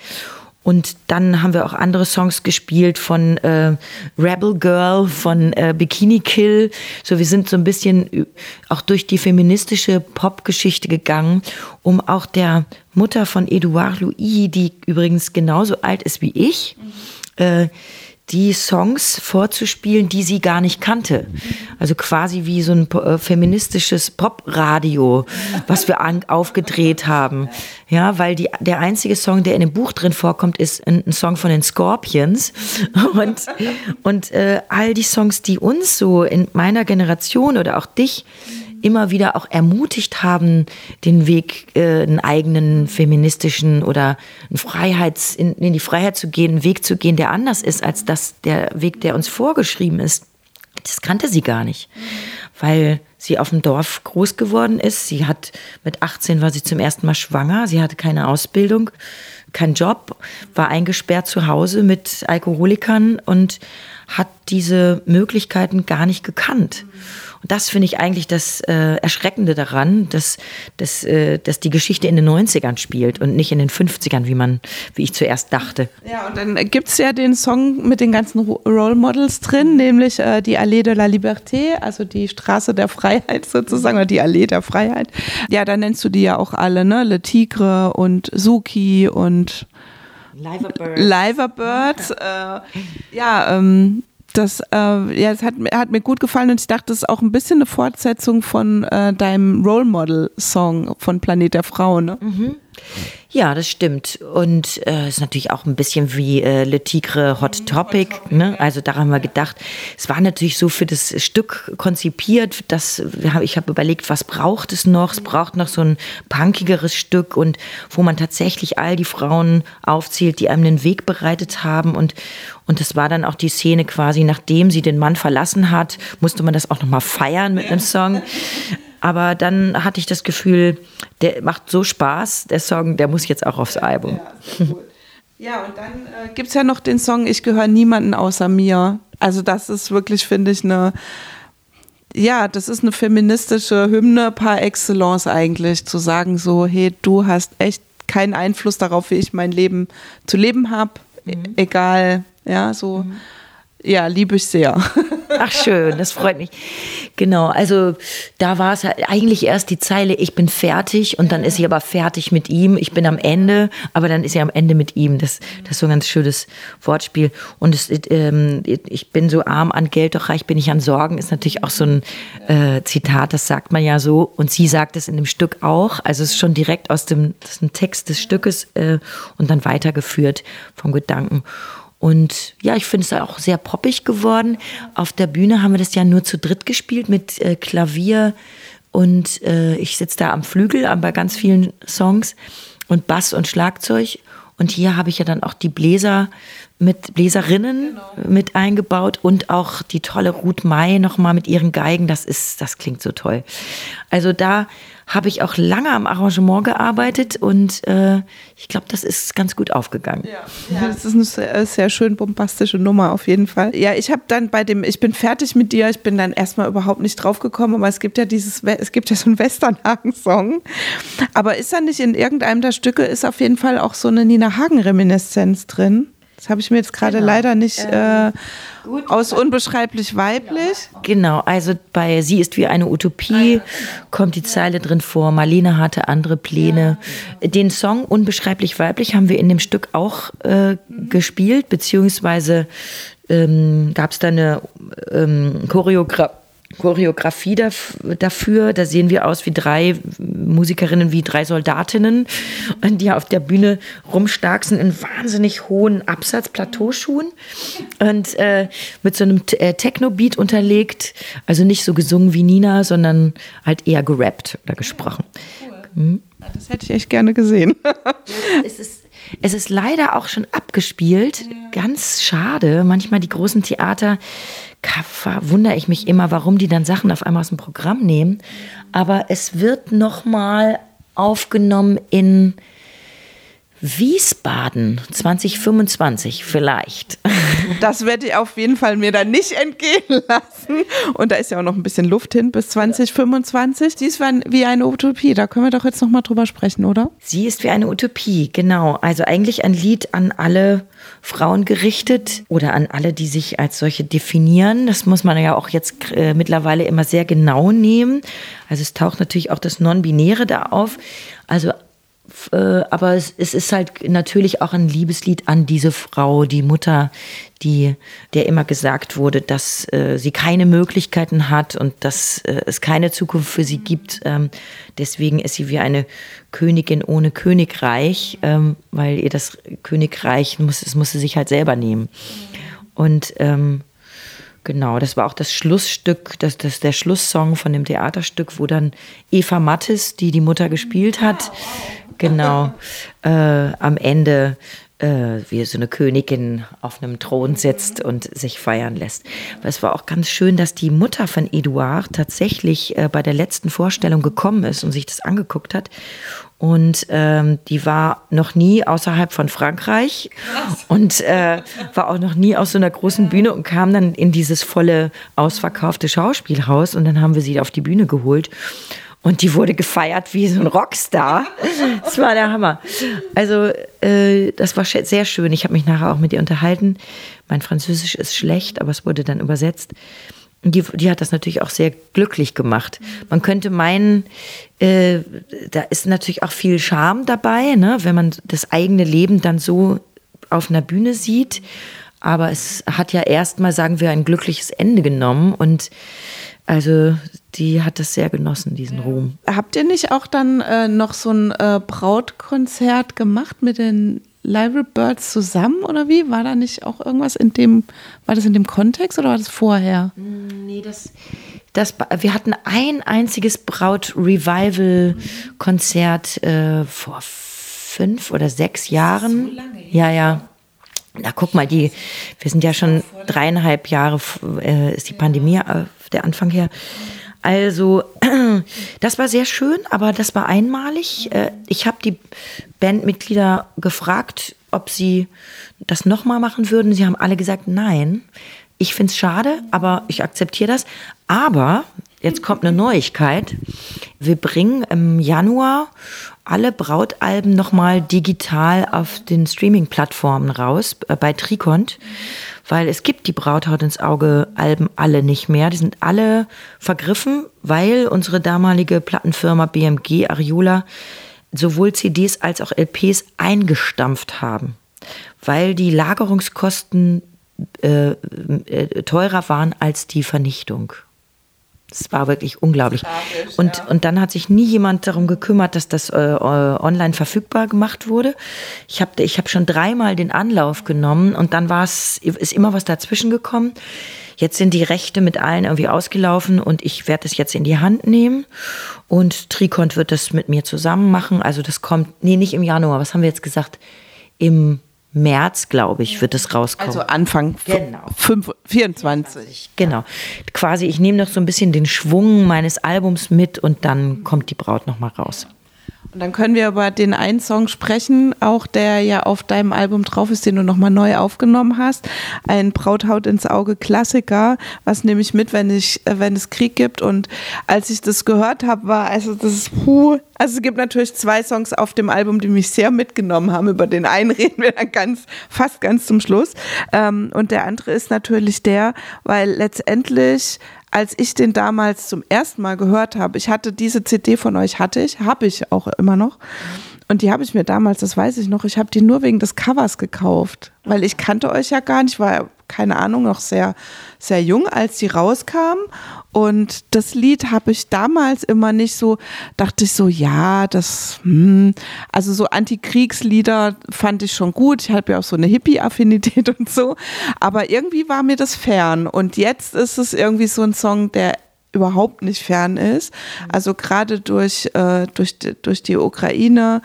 Und dann haben wir auch andere Songs gespielt von äh, Rebel Girl, von äh, Bikini Kill. So, wir sind so ein bisschen auch durch die feministische Popgeschichte gegangen, um auch der Mutter von Edouard Louis, die übrigens genauso alt ist wie ich, mhm. äh, die Songs vorzuspielen, die sie gar nicht kannte. Also quasi wie so ein äh, feministisches Popradio, was wir an, aufgedreht haben. Ja, weil die, der einzige Song, der in dem Buch drin vorkommt, ist ein, ein Song von den Scorpions. Und, und äh, all die Songs, die uns so in meiner Generation oder auch dich immer wieder auch ermutigt haben, den Weg, äh, einen eigenen feministischen oder einen Freiheits, in, in die Freiheit zu gehen, einen Weg zu gehen, der anders ist als das, der Weg, der uns vorgeschrieben ist. Das kannte sie gar nicht, weil sie auf dem Dorf groß geworden ist. Sie hat mit 18 war sie zum ersten Mal schwanger. Sie hatte keine Ausbildung, keinen Job, war eingesperrt zu Hause mit Alkoholikern und hat diese Möglichkeiten gar nicht gekannt. Und das finde ich eigentlich das äh, Erschreckende daran, dass, dass, äh, dass die Geschichte in den 90ern spielt und nicht in den 50ern, wie man, wie ich zuerst dachte. Ja, und dann gibt es ja den Song mit den ganzen Role Models drin, nämlich äh, die Allee de la Liberté, also die Straße der Freiheit sozusagen, oder die Allee der Freiheit. Ja, da nennst du die ja auch alle, ne? Le Tigre und Suki und Liverbird. Liverbird. äh, ja, ähm, das, äh, ja, es hat, hat, mir gut gefallen und ich dachte, das ist auch ein bisschen eine Fortsetzung von äh, deinem Role Model Song von Planet der Frau, ne? Mhm. Ja, das stimmt. Und es äh, ist natürlich auch ein bisschen wie äh, Le Tigre Hot Topic. Ne? Also daran haben wir gedacht, es war natürlich so für das Stück konzipiert, dass ich habe überlegt, was braucht es noch? Es braucht noch so ein punkigeres Stück und wo man tatsächlich all die Frauen aufzählt, die einem den Weg bereitet haben. Und, und das war dann auch die Szene quasi, nachdem sie den Mann verlassen hat, musste man das auch nochmal feiern mit einem Song. Aber dann hatte ich das Gefühl, der macht so Spaß, der Song, der muss jetzt auch aufs Album. Ja, ja und dann äh, gibt es ja noch den Song Ich gehöre niemanden außer mir. Also das ist wirklich, finde ich, eine, ja, das ist eine feministische Hymne par excellence eigentlich, zu sagen so, hey, du hast echt keinen Einfluss darauf, wie ich mein Leben zu leben habe, mhm. egal, ja, so. Mhm ja, liebe ich sehr. Ach schön, das freut mich. Genau, also da war es halt eigentlich erst die Zeile, ich bin fertig und dann ist sie aber fertig mit ihm. Ich bin am Ende, aber dann ist sie am Ende mit ihm. Das, das ist so ein ganz schönes Wortspiel. Und es, ähm, ich bin so arm an Geld, doch reich bin ich an Sorgen, ist natürlich auch so ein äh, Zitat, das sagt man ja so. Und sie sagt es in dem Stück auch. Also es ist schon direkt aus dem, ist ein Text des Stückes äh, und dann weitergeführt vom Gedanken. Und ja, ich finde es auch sehr poppig geworden. Auf der Bühne haben wir das ja nur zu dritt gespielt mit äh, Klavier und äh, ich sitze da am Flügel bei ganz vielen Songs und Bass und Schlagzeug. Und hier habe ich ja dann auch die Bläser mit Bläserinnen genau. mit eingebaut und auch die tolle Ruth May nochmal mit ihren Geigen. Das ist, das klingt so toll. Also da habe ich auch lange am Arrangement gearbeitet und äh, ich glaube, das ist ganz gut aufgegangen. Ja, ja das ist eine sehr, sehr, schön bombastische Nummer auf jeden Fall. Ja, ich habe dann bei dem Ich bin fertig mit dir, ich bin dann erstmal überhaupt nicht drauf gekommen, aber es gibt ja dieses, es gibt ja so einen Westernhagen-Song. Aber ist da nicht in irgendeinem der Stücke, ist auf jeden Fall auch so eine Nina Hagen-Reminiszenz drin? Das habe ich mir jetzt gerade genau. leider nicht äh, Gut. aus unbeschreiblich weiblich. Genau, also bei Sie ist wie eine Utopie kommt die Zeile drin vor. Marlene hatte andere Pläne. Den Song Unbeschreiblich weiblich haben wir in dem Stück auch äh, gespielt, beziehungsweise ähm, gab es da eine ähm, Choreografie Choreografie dafür. Da sehen wir aus wie drei Musikerinnen, wie drei Soldatinnen, die auf der Bühne rumstarksen in wahnsinnig hohen Absatz-Plateauschuhen und äh, mit so einem äh, Techno-Beat unterlegt. Also nicht so gesungen wie Nina, sondern halt eher gerappt oder gesprochen. Hm? Das hätte ich echt gerne gesehen. es ist es ist leider auch schon abgespielt. Ganz schade. Manchmal die großen Theater wundere ich mich immer, warum die dann Sachen auf einmal aus dem Programm nehmen. Aber es wird nochmal aufgenommen in Wiesbaden 2025 vielleicht. Das werde ich auf jeden Fall mir dann nicht entgehen lassen. Und da ist ja auch noch ein bisschen Luft hin bis 2025. Sie ist wie eine Utopie. Da können wir doch jetzt noch mal drüber sprechen, oder? Sie ist wie eine Utopie, genau. Also eigentlich ein Lied an alle Frauen gerichtet oder an alle, die sich als solche definieren. Das muss man ja auch jetzt äh, mittlerweile immer sehr genau nehmen. Also es taucht natürlich auch das Non-Binäre da auf. Also äh, aber es, es, ist halt natürlich auch ein Liebeslied an diese Frau, die Mutter, die, der immer gesagt wurde, dass äh, sie keine Möglichkeiten hat und dass äh, es keine Zukunft für sie gibt. Ähm, deswegen ist sie wie eine Königin ohne Königreich, ähm, weil ihr das Königreich muss, es muss sie sich halt selber nehmen. Und ähm, Genau, das war auch das Schlussstück, das, das der Schlusssong von dem Theaterstück, wo dann Eva Mattes, die die Mutter gespielt hat, genau, äh, am Ende äh, wie so eine Königin auf einem Thron sitzt und sich feiern lässt. Aber es war auch ganz schön, dass die Mutter von Eduard tatsächlich äh, bei der letzten Vorstellung gekommen ist und sich das angeguckt hat Und ähm, die war noch nie außerhalb von Frankreich Krass. und äh, war auch noch nie aus so einer großen Bühne und kam dann in dieses volle, ausverkaufte Schauspielhaus. Und dann haben wir sie auf die Bühne geholt. Und die wurde gefeiert wie so ein Rockstar. Das war der Hammer. Also, äh, das war sehr schön. Ich habe mich nachher auch mit ihr unterhalten. Mein Französisch ist schlecht, aber es wurde dann übersetzt. Die, die hat das natürlich auch sehr glücklich gemacht. Man könnte meinen, äh, da ist natürlich auch viel Charme dabei, ne? wenn man das eigene Leben dann so auf einer Bühne sieht. Aber es hat ja erstmal, sagen wir, ein glückliches Ende genommen. Und also die hat das sehr genossen, diesen Ruhm. Habt ihr nicht auch dann äh, noch so ein äh, Brautkonzert gemacht mit den Library Birds zusammen oder wie? War da nicht auch irgendwas in dem, war das in dem Kontext oder war das vorher? Mm, nee, das, das wir hatten ein einziges Braut-Revival-Konzert äh, vor fünf oder sechs Jahren. So lange, ja, ja. Na, guck mal, die, wir sind ja schon dreieinhalb Jahre, äh, ist die Pandemie, äh, der Anfang her. Also, das war sehr schön, aber das war einmalig. Äh, ich habe die Bandmitglieder gefragt, ob sie das nochmal machen würden. Sie haben alle gesagt, nein. Ich finde es schade, aber ich akzeptiere das. Aber jetzt kommt eine Neuigkeit. Wir bringen im Januar alle Brautalben nochmal digital auf den Streaming-Plattformen raus, äh, bei Tricont weil es gibt die Brauthaut ins Auge Alben alle nicht mehr. Die sind alle vergriffen, weil unsere damalige Plattenfirma BMG Ariola sowohl CDs als auch LPs eingestampft haben, weil die Lagerungskosten äh, äh, teurer waren als die Vernichtung. Es war wirklich unglaublich. Tragisch, und, ja. und dann hat sich nie jemand darum gekümmert, dass das äh, äh online verfügbar gemacht wurde. Ich habe ich hab schon dreimal den Anlauf genommen und dann war es, ist immer was dazwischen gekommen. Jetzt sind die Rechte mit allen irgendwie ausgelaufen und ich werde es jetzt in die Hand nehmen und Tricont wird das mit mir zusammen machen. Also das kommt, nee, nicht im Januar, was haben wir jetzt gesagt? Im März, glaube ich, wird es rauskommen. Also Anfang genau. 5, 24. Genau. Quasi, ich nehme noch so ein bisschen den Schwung meines Albums mit und dann kommt die Braut nochmal raus. Und dann können wir über den einen Song sprechen, auch der ja auf deinem Album drauf ist, den du nochmal neu aufgenommen hast. Ein Brauthaut ins Auge Klassiker. Was nehme ich mit, wenn ich, äh, wenn es Krieg gibt? Und als ich das gehört habe, war, also das ist, puh, also es gibt natürlich zwei Songs auf dem Album, die mich sehr mitgenommen haben. Über den einen reden wir dann ganz, fast ganz zum Schluss. Ähm, und der andere ist natürlich der, weil letztendlich als ich den damals zum ersten Mal gehört habe, ich hatte diese CD von euch, hatte ich, habe ich auch immer noch. Und die habe ich mir damals, das weiß ich noch, ich habe die nur wegen des Covers gekauft, weil ich kannte euch ja gar nicht, war keine Ahnung, noch sehr, sehr jung, als die rauskam. Und das Lied habe ich damals immer nicht so, dachte ich so, ja, das, hm, also so Antikriegslieder fand ich schon gut. Ich habe ja auch so eine Hippie-Affinität und so. Aber irgendwie war mir das fern. Und jetzt ist es irgendwie so ein Song, der überhaupt nicht fern ist. Also gerade durch, äh, durch, durch die Ukraine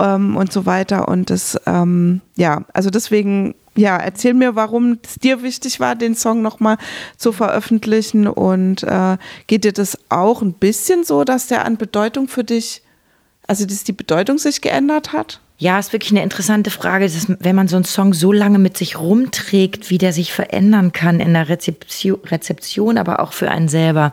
ähm, und so weiter. Und das, ähm, ja, also deswegen ja, erzähl mir, warum es dir wichtig war, den Song nochmal zu veröffentlichen und äh, geht dir das auch ein bisschen so, dass der an Bedeutung für dich, also dass die Bedeutung sich geändert hat? Ja, ist wirklich eine interessante Frage, dass, wenn man so einen Song so lange mit sich rumträgt, wie der sich verändern kann in der Rezeption, Rezeption aber auch für einen selber.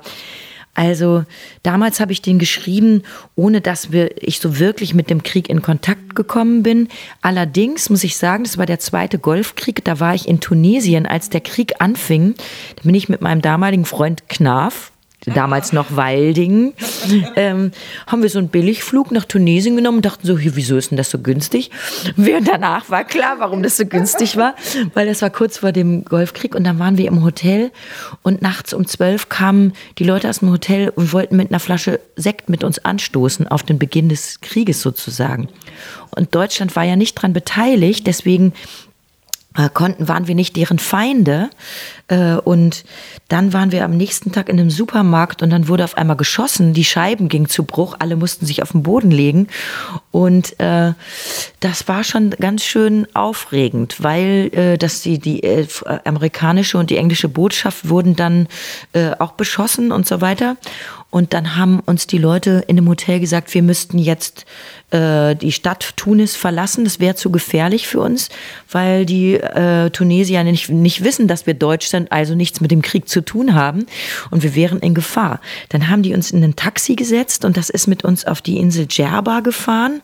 Also damals habe ich den geschrieben, ohne dass wir, ich so wirklich mit dem Krieg in Kontakt gekommen bin. Allerdings muss ich sagen, das war der zweite Golfkrieg. Da war ich in Tunesien, als der Krieg anfing. Da bin ich mit meinem damaligen Freund Knaf damals noch Walding, ähm, haben wir so einen Billigflug nach Tunesien genommen und dachten so, wieso ist denn das so günstig? Und danach war klar, warum das so günstig war, weil das war kurz vor dem Golfkrieg und dann waren wir im Hotel und nachts um zwölf kamen die Leute aus dem Hotel und wollten mit einer Flasche Sekt mit uns anstoßen auf den Beginn des Krieges sozusagen. Und Deutschland war ja nicht dran beteiligt, deswegen konnten, waren wir nicht deren Feinde. Äh, und dann waren wir am nächsten Tag in einem Supermarkt und dann wurde auf einmal geschossen, die Scheiben gingen zu Bruch, alle mussten sich auf den Boden legen. Und äh, das war schon ganz schön aufregend, weil äh, dass die, die äh, amerikanische und die englische Botschaft wurden dann äh, auch beschossen und so weiter. Und dann haben uns die Leute in dem Hotel gesagt, wir müssten jetzt äh, die Stadt Tunis verlassen. Das wäre zu gefährlich für uns, weil die äh, Tunesier nicht, nicht wissen, dass wir Deutsch sind, also nichts mit dem Krieg zu tun haben. Und wir wären in Gefahr. Dann haben die uns in ein Taxi gesetzt und das ist mit uns auf die Insel Djerba gefahren,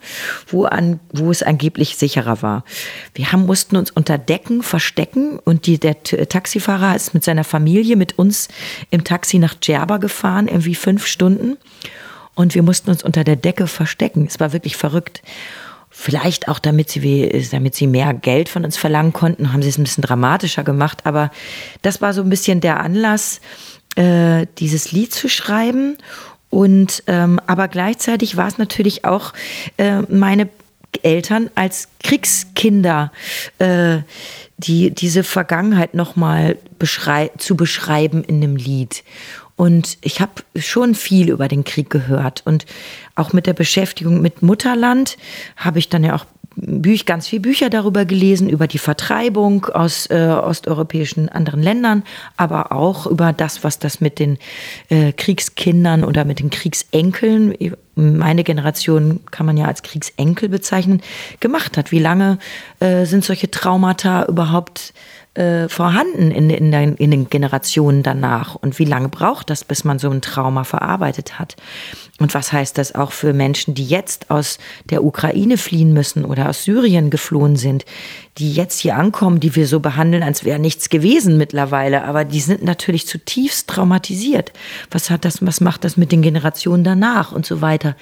wo, an, wo es angeblich sicherer war. Wir haben, mussten uns unter Decken verstecken und die, der Taxifahrer ist mit seiner Familie mit uns im Taxi nach Djerba gefahren, irgendwie fünf Stunden und wir mussten uns unter der Decke verstecken. Es war wirklich verrückt. Vielleicht auch, damit sie, damit sie mehr Geld von uns verlangen konnten, haben sie es ein bisschen dramatischer gemacht. Aber das war so ein bisschen der Anlass, äh, dieses Lied zu schreiben. Und ähm, aber gleichzeitig war es natürlich auch äh, meine Eltern als Kriegskinder, äh, die diese Vergangenheit nochmal beschrei zu beschreiben in dem Lied. Und ich habe schon viel über den Krieg gehört. Und auch mit der Beschäftigung mit Mutterland habe ich dann ja auch Büch, ganz viele Bücher darüber gelesen, über die Vertreibung aus äh, osteuropäischen anderen Ländern, aber auch über das, was das mit den äh, Kriegskindern oder mit den Kriegsenkeln, meine Generation kann man ja als Kriegsenkel bezeichnen, gemacht hat. Wie lange äh, sind solche Traumata überhaupt äh, vorhanden in, in, den, in den Generationen danach? Und wie lange braucht das, bis man so ein Trauma verarbeitet hat? Und was heißt das auch für Menschen, die jetzt aus der Ukraine fliehen müssen oder aus Syrien geflohen sind, die jetzt hier ankommen, die wir so behandeln, als wäre nichts gewesen mittlerweile, aber die sind natürlich zutiefst traumatisiert. Was hat das, was macht das mit den Generationen danach und so weiter?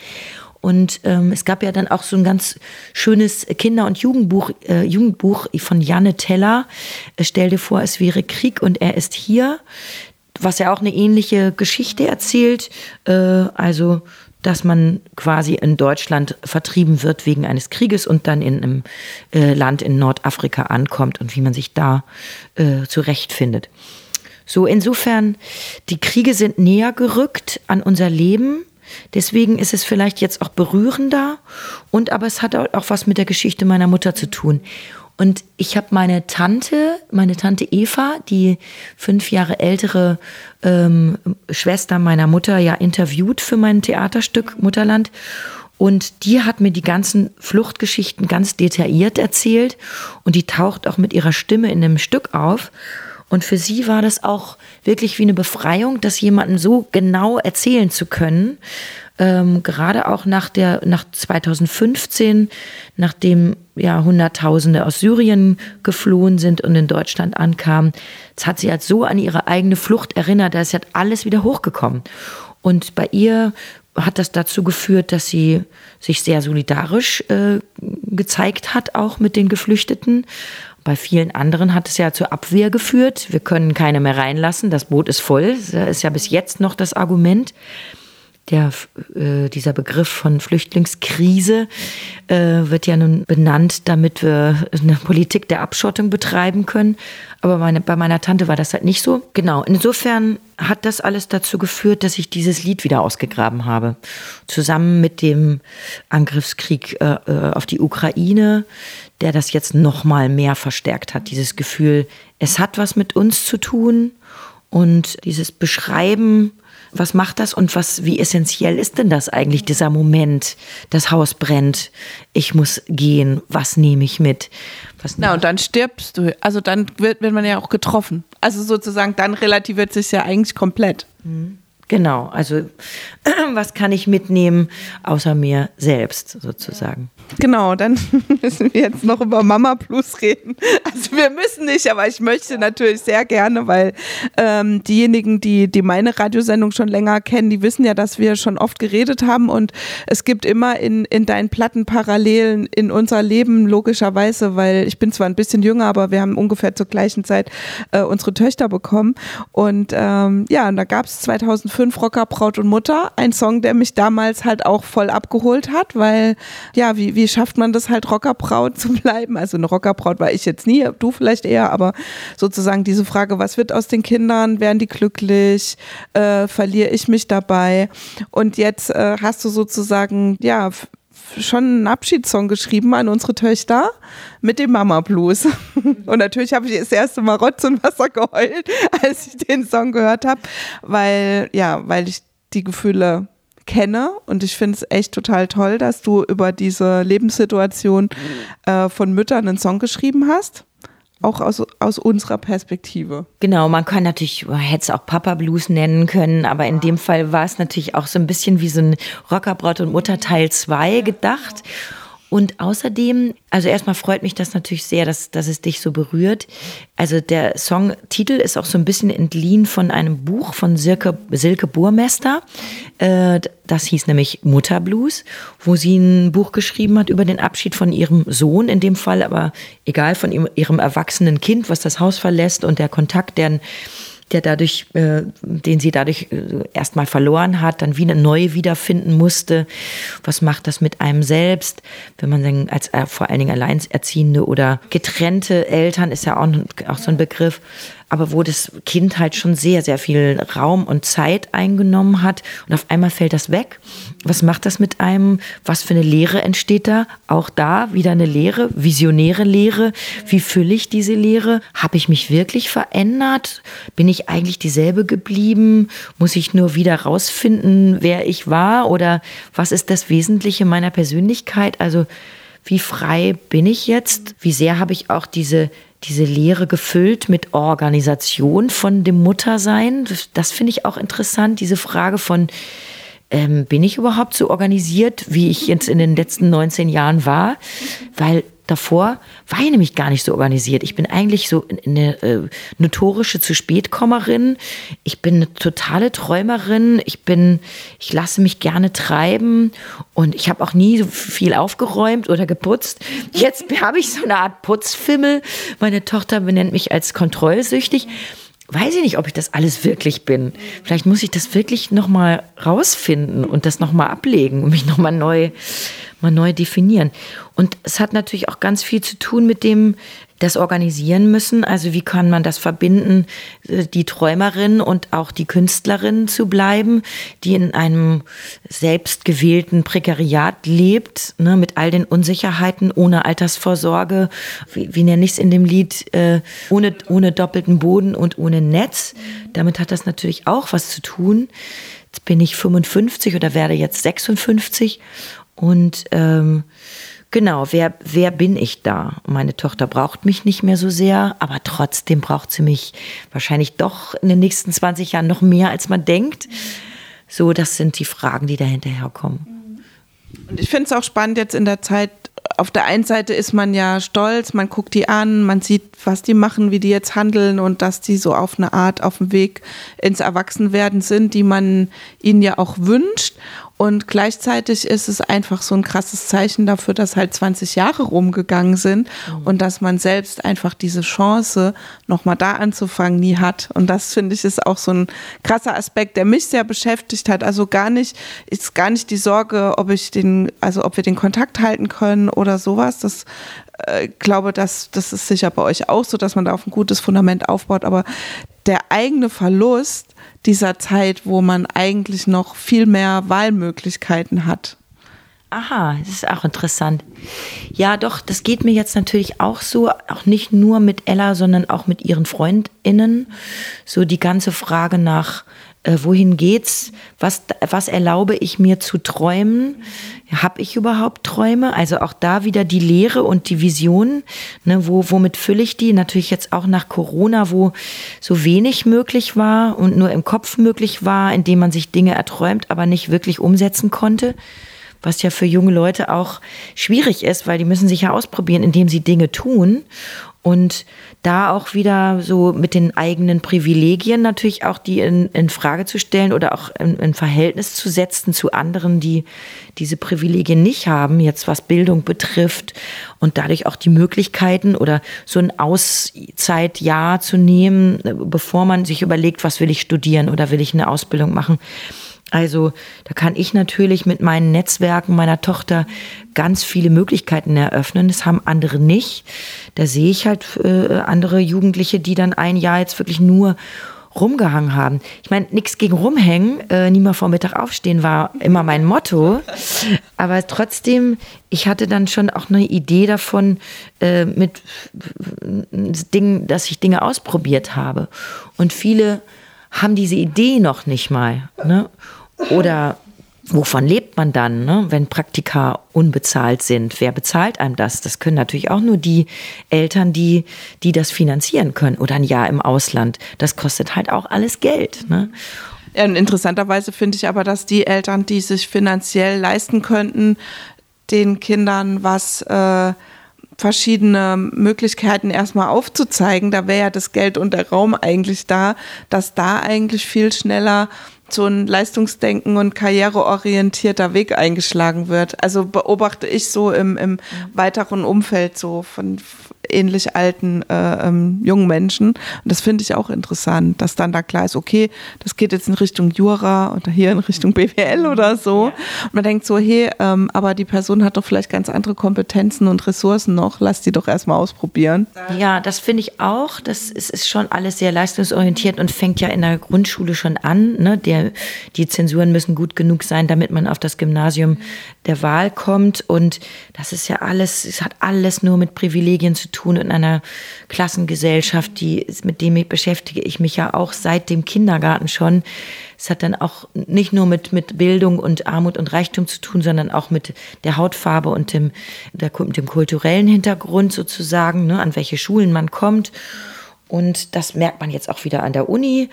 Und ähm, es gab ja dann auch so ein ganz schönes Kinder- und Jugendbuch, äh, Jugendbuch von Janne Teller. Stell dir vor, es wäre Krieg und er ist hier, was ja auch eine ähnliche Geschichte erzählt. Äh, also dass man quasi in Deutschland vertrieben wird wegen eines Krieges und dann in einem äh, Land in Nordafrika ankommt und wie man sich da äh, zurechtfindet. So, insofern, die Kriege sind näher gerückt an unser Leben Deswegen ist es vielleicht jetzt auch berührender und aber es hat auch was mit der Geschichte meiner Mutter zu tun. Und ich habe meine Tante, meine Tante Eva, die fünf Jahre ältere ähm, Schwester meiner Mutter, ja interviewt für mein Theaterstück Mutterland. Und die hat mir die ganzen Fluchtgeschichten ganz detailliert erzählt und die taucht auch mit ihrer Stimme in dem Stück auf. Und für sie war das auch wirklich wie eine Befreiung, das jemandem so genau erzählen zu können. Ähm, gerade auch nach der, nach 2015, nachdem ja Hunderttausende aus Syrien geflohen sind und in Deutschland ankamen. Das hat sie halt so an ihre eigene Flucht erinnert, da ist halt alles wieder hochgekommen. Und bei ihr hat das dazu geführt, dass sie sich sehr solidarisch äh, gezeigt hat, auch mit den Geflüchteten bei vielen anderen hat es ja zur Abwehr geführt. Wir können keine mehr reinlassen. Das Boot ist voll. Das ist ja bis jetzt noch das Argument. Der, äh, dieser Begriff von Flüchtlingskrise äh, wird ja nun benannt, damit wir eine Politik der Abschottung betreiben können. Aber meine, bei meiner Tante war das halt nicht so. Genau, insofern hat das alles dazu geführt, dass ich dieses Lied wieder ausgegraben habe. Zusammen mit dem Angriffskrieg äh, äh auf die Ukraine, der das jetzt noch mal mehr verstärkt hat. Dieses Gefühl, es hat was mit uns zu tun und dieses Beschreiben was macht das und was, wie essentiell ist denn das eigentlich, dieser Moment, das Haus brennt, ich muss gehen, was nehme ich mit? Was Na, und dann stirbst du. Also dann wird, wird man ja auch getroffen. Also sozusagen, dann relativiert sich ja eigentlich komplett. Mhm. Genau, also was kann ich mitnehmen außer mir selbst sozusagen. Genau, dann müssen wir jetzt noch über Mama Plus reden. Also wir müssen nicht, aber ich möchte natürlich sehr gerne, weil ähm, diejenigen, die, die meine Radiosendung schon länger kennen, die wissen ja, dass wir schon oft geredet haben und es gibt immer in, in deinen Platten Parallelen in unser Leben, logischerweise, weil ich bin zwar ein bisschen jünger, aber wir haben ungefähr zur gleichen Zeit äh, unsere Töchter bekommen und ähm, ja, und da gab es 2005 Rocker, Braut und Mutter, ein Song, der mich damals halt auch voll abgeholt hat, weil ja, wie, wie schafft man das halt Rockerbraut zu bleiben? Also eine Rockerbraut war ich jetzt nie, du vielleicht eher, aber sozusagen diese Frage, was wird aus den Kindern? Werden die glücklich? Äh, verliere ich mich dabei? Und jetzt äh, hast du sozusagen, ja, schon einen Abschiedssong geschrieben an unsere Töchter mit dem Mama Blues. Und natürlich habe ich das erste Mal Rotz und Wasser geheult, als ich den Song gehört habe, weil ja, weil ich die Gefühle kenne und ich finde es echt total toll, dass du über diese Lebenssituation äh, von Müttern einen Song geschrieben hast auch aus, aus unserer Perspektive. Genau, man kann natürlich, man hätte es auch Papa Blues nennen können, aber in dem Fall war es natürlich auch so ein bisschen wie so ein Rockerbrot und Mutter Teil 2 gedacht. Und außerdem, also erstmal freut mich das natürlich sehr, dass, dass es dich so berührt. Also der Songtitel ist auch so ein bisschen entliehen von einem Buch von Silke, Silke Burmester. Äh, das hieß nämlich Mutterblues, wo sie ein Buch geschrieben hat über den Abschied von ihrem Sohn, in dem Fall aber egal von ihrem, ihrem erwachsenen Kind, was das Haus verlässt und der Kontakt, der der dadurch, äh, den sie dadurch äh, erstmal verloren hat, dann wie eine neue wiederfinden musste. Was macht das mit einem selbst, wenn man dann als äh, vor allen Dingen Alleinerziehende oder getrennte Eltern ist ja auch, auch so ein Begriff, aber wo das Kind halt schon sehr, sehr viel Raum und Zeit eingenommen hat und auf einmal fällt das weg. Was macht das mit einem? Was für eine Lehre entsteht da? Auch da wieder eine Lehre, visionäre Lehre. Wie fülle ich diese Lehre? Habe ich mich wirklich verändert? Bin ich eigentlich dieselbe geblieben? Muss ich nur wieder rausfinden, wer ich war? Oder was ist das Wesentliche meiner Persönlichkeit? Also, wie frei bin ich jetzt? Wie sehr habe ich auch diese diese Lehre gefüllt mit Organisation von dem Muttersein. Das, finde ich auch interessant, diese Frage von, ähm, bin ich überhaupt so organisiert, wie ich jetzt in den letzten 19 Jahren war? Weil davor war ich nämlich gar nicht so organisiert. Ich bin eigentlich so eine äh, notorische zu spätkommerin. Ich bin eine totale Träumerin. Ich bin, ich lasse mich gerne treiben und ich habe auch nie so viel aufgeräumt oder geputzt. Jetzt habe ich so eine Art Putzfimmel. Meine Tochter benennt mich als kontrollsüchtig. Weiß ich nicht, ob ich das alles wirklich bin. Vielleicht muss ich das wirklich noch mal rausfinden und das noch mal ablegen und mich noch mal neu mal neu definieren. Und es hat natürlich auch ganz viel zu tun mit dem, das organisieren müssen. Also wie kann man das verbinden, äh, die Träumerin und auch die Künstlerin zu bleiben, die in einem selbstgewählten Prekariat lebt, ne, mit all den Unsicherheiten, ohne Altersvorsorge, wie, wie nenne ich es in dem Lied, äh, ohne, ohne doppelten Boden und ohne Netz. Damit hat das natürlich auch was zu tun. Jetzt bin ich 55 oder werde jetzt 56 und ähm, genau, wer, wer bin ich da? Meine Tochter braucht mich nicht mehr so sehr, aber trotzdem braucht sie mich wahrscheinlich doch in den nächsten 20 Jahren noch mehr, als man denkt. So, das sind die Fragen, die da hinterherkommen. Und ich finde es auch spannend jetzt in der Zeit, auf der einen Seite ist man ja stolz, man guckt die an, man sieht, was die machen, wie die jetzt handeln und dass die so auf eine Art auf dem Weg ins Erwachsenwerden sind, die man ihnen ja auch wünscht. Und gleichzeitig ist es einfach so ein krasses Zeichen dafür, dass halt 20 Jahre rumgegangen sind mhm. und dass man selbst einfach diese Chance, nochmal da anzufangen, nie hat. Und das finde ich ist auch so ein krasser Aspekt, der mich sehr beschäftigt hat. Also gar nicht, ist gar nicht die Sorge, ob ich den, also ob wir den Kontakt halten können oder sowas. Das äh, glaube, dass das ist sicher bei euch auch so, dass man da auf ein gutes Fundament aufbaut. Aber der eigene Verlust dieser Zeit, wo man eigentlich noch viel mehr Wahlmöglichkeiten hat. Aha, das ist auch interessant. Ja, doch, das geht mir jetzt natürlich auch so, auch nicht nur mit Ella, sondern auch mit ihren Freundinnen. So die ganze Frage nach äh, wohin geht's, was, was erlaube ich mir zu träumen, habe ich überhaupt Träume, also auch da wieder die Lehre und die Vision, ne, wo, womit fülle ich die, natürlich jetzt auch nach Corona, wo so wenig möglich war und nur im Kopf möglich war, indem man sich Dinge erträumt, aber nicht wirklich umsetzen konnte. Was ja für junge Leute auch schwierig ist, weil die müssen sich ja ausprobieren, indem sie Dinge tun. Und da auch wieder so mit den eigenen Privilegien natürlich auch die in, in Frage zu stellen oder auch in, in, Verhältnis zu setzen zu anderen, die diese Privilegien nicht haben, jetzt was Bildung betrifft und dadurch auch die Möglichkeiten oder so ein Auszeitjahr zu nehmen, bevor man sich überlegt, was will ich studieren oder will ich eine Ausbildung machen. Also da kann ich natürlich mit meinen Netzwerken meiner Tochter ganz viele Möglichkeiten eröffnen. Das haben andere nicht. Da sehe ich halt äh, andere Jugendliche, die dann ein Jahr jetzt wirklich nur rumgehangen haben. Ich meine, nichts gegen rumhängen, äh, nie mal vor Mittag aufstehen war immer mein Motto. Aber trotzdem, ich hatte dann schon auch eine Idee davon, äh, mit Dingen, dass ich Dinge ausprobiert habe. Und viele haben diese Idee noch nicht mal. Ne? Oder wovon lebt man dann, ne? wenn Praktika unbezahlt sind? Wer bezahlt einem das? Das können natürlich auch nur die Eltern, die, die das finanzieren können. Oder ein Jahr im Ausland. Das kostet halt auch alles Geld. Ne? Ja, und interessanterweise finde ich aber, dass die Eltern, die sich finanziell leisten könnten, den Kindern was äh, verschiedene Möglichkeiten erstmal aufzuzeigen, da wäre ja das Geld und der Raum eigentlich da, dass da eigentlich viel schneller so ein Leistungsdenken und karriereorientierter Weg eingeschlagen wird. Also beobachte ich so im, im weiteren Umfeld so von ähnlich alten äh, ähm, jungen Menschen. Und das finde ich auch interessant, dass dann da klar ist, okay, das geht jetzt in Richtung Jura oder hier in Richtung BWL oder so. Und man denkt so, hey, ähm, aber die Person hat doch vielleicht ganz andere Kompetenzen und Ressourcen noch, lass die doch erstmal ausprobieren. Ja, das finde ich auch. Das ist, ist schon alles sehr leistungsorientiert und fängt ja in der Grundschule schon an. Ne? Der, die Zensuren müssen gut genug sein, damit man auf das Gymnasium der Wahl kommt. Und das ist ja alles, es hat alles nur mit Privilegien zu tun in einer Klassengesellschaft, die, mit dem beschäftige ich mich ja auch seit dem Kindergarten schon. Es hat dann auch nicht nur mit, mit Bildung und Armut und Reichtum zu tun, sondern auch mit der Hautfarbe und dem, der, dem kulturellen Hintergrund sozusagen, ne, an welche Schulen man kommt. Und das merkt man jetzt auch wieder an der Uni.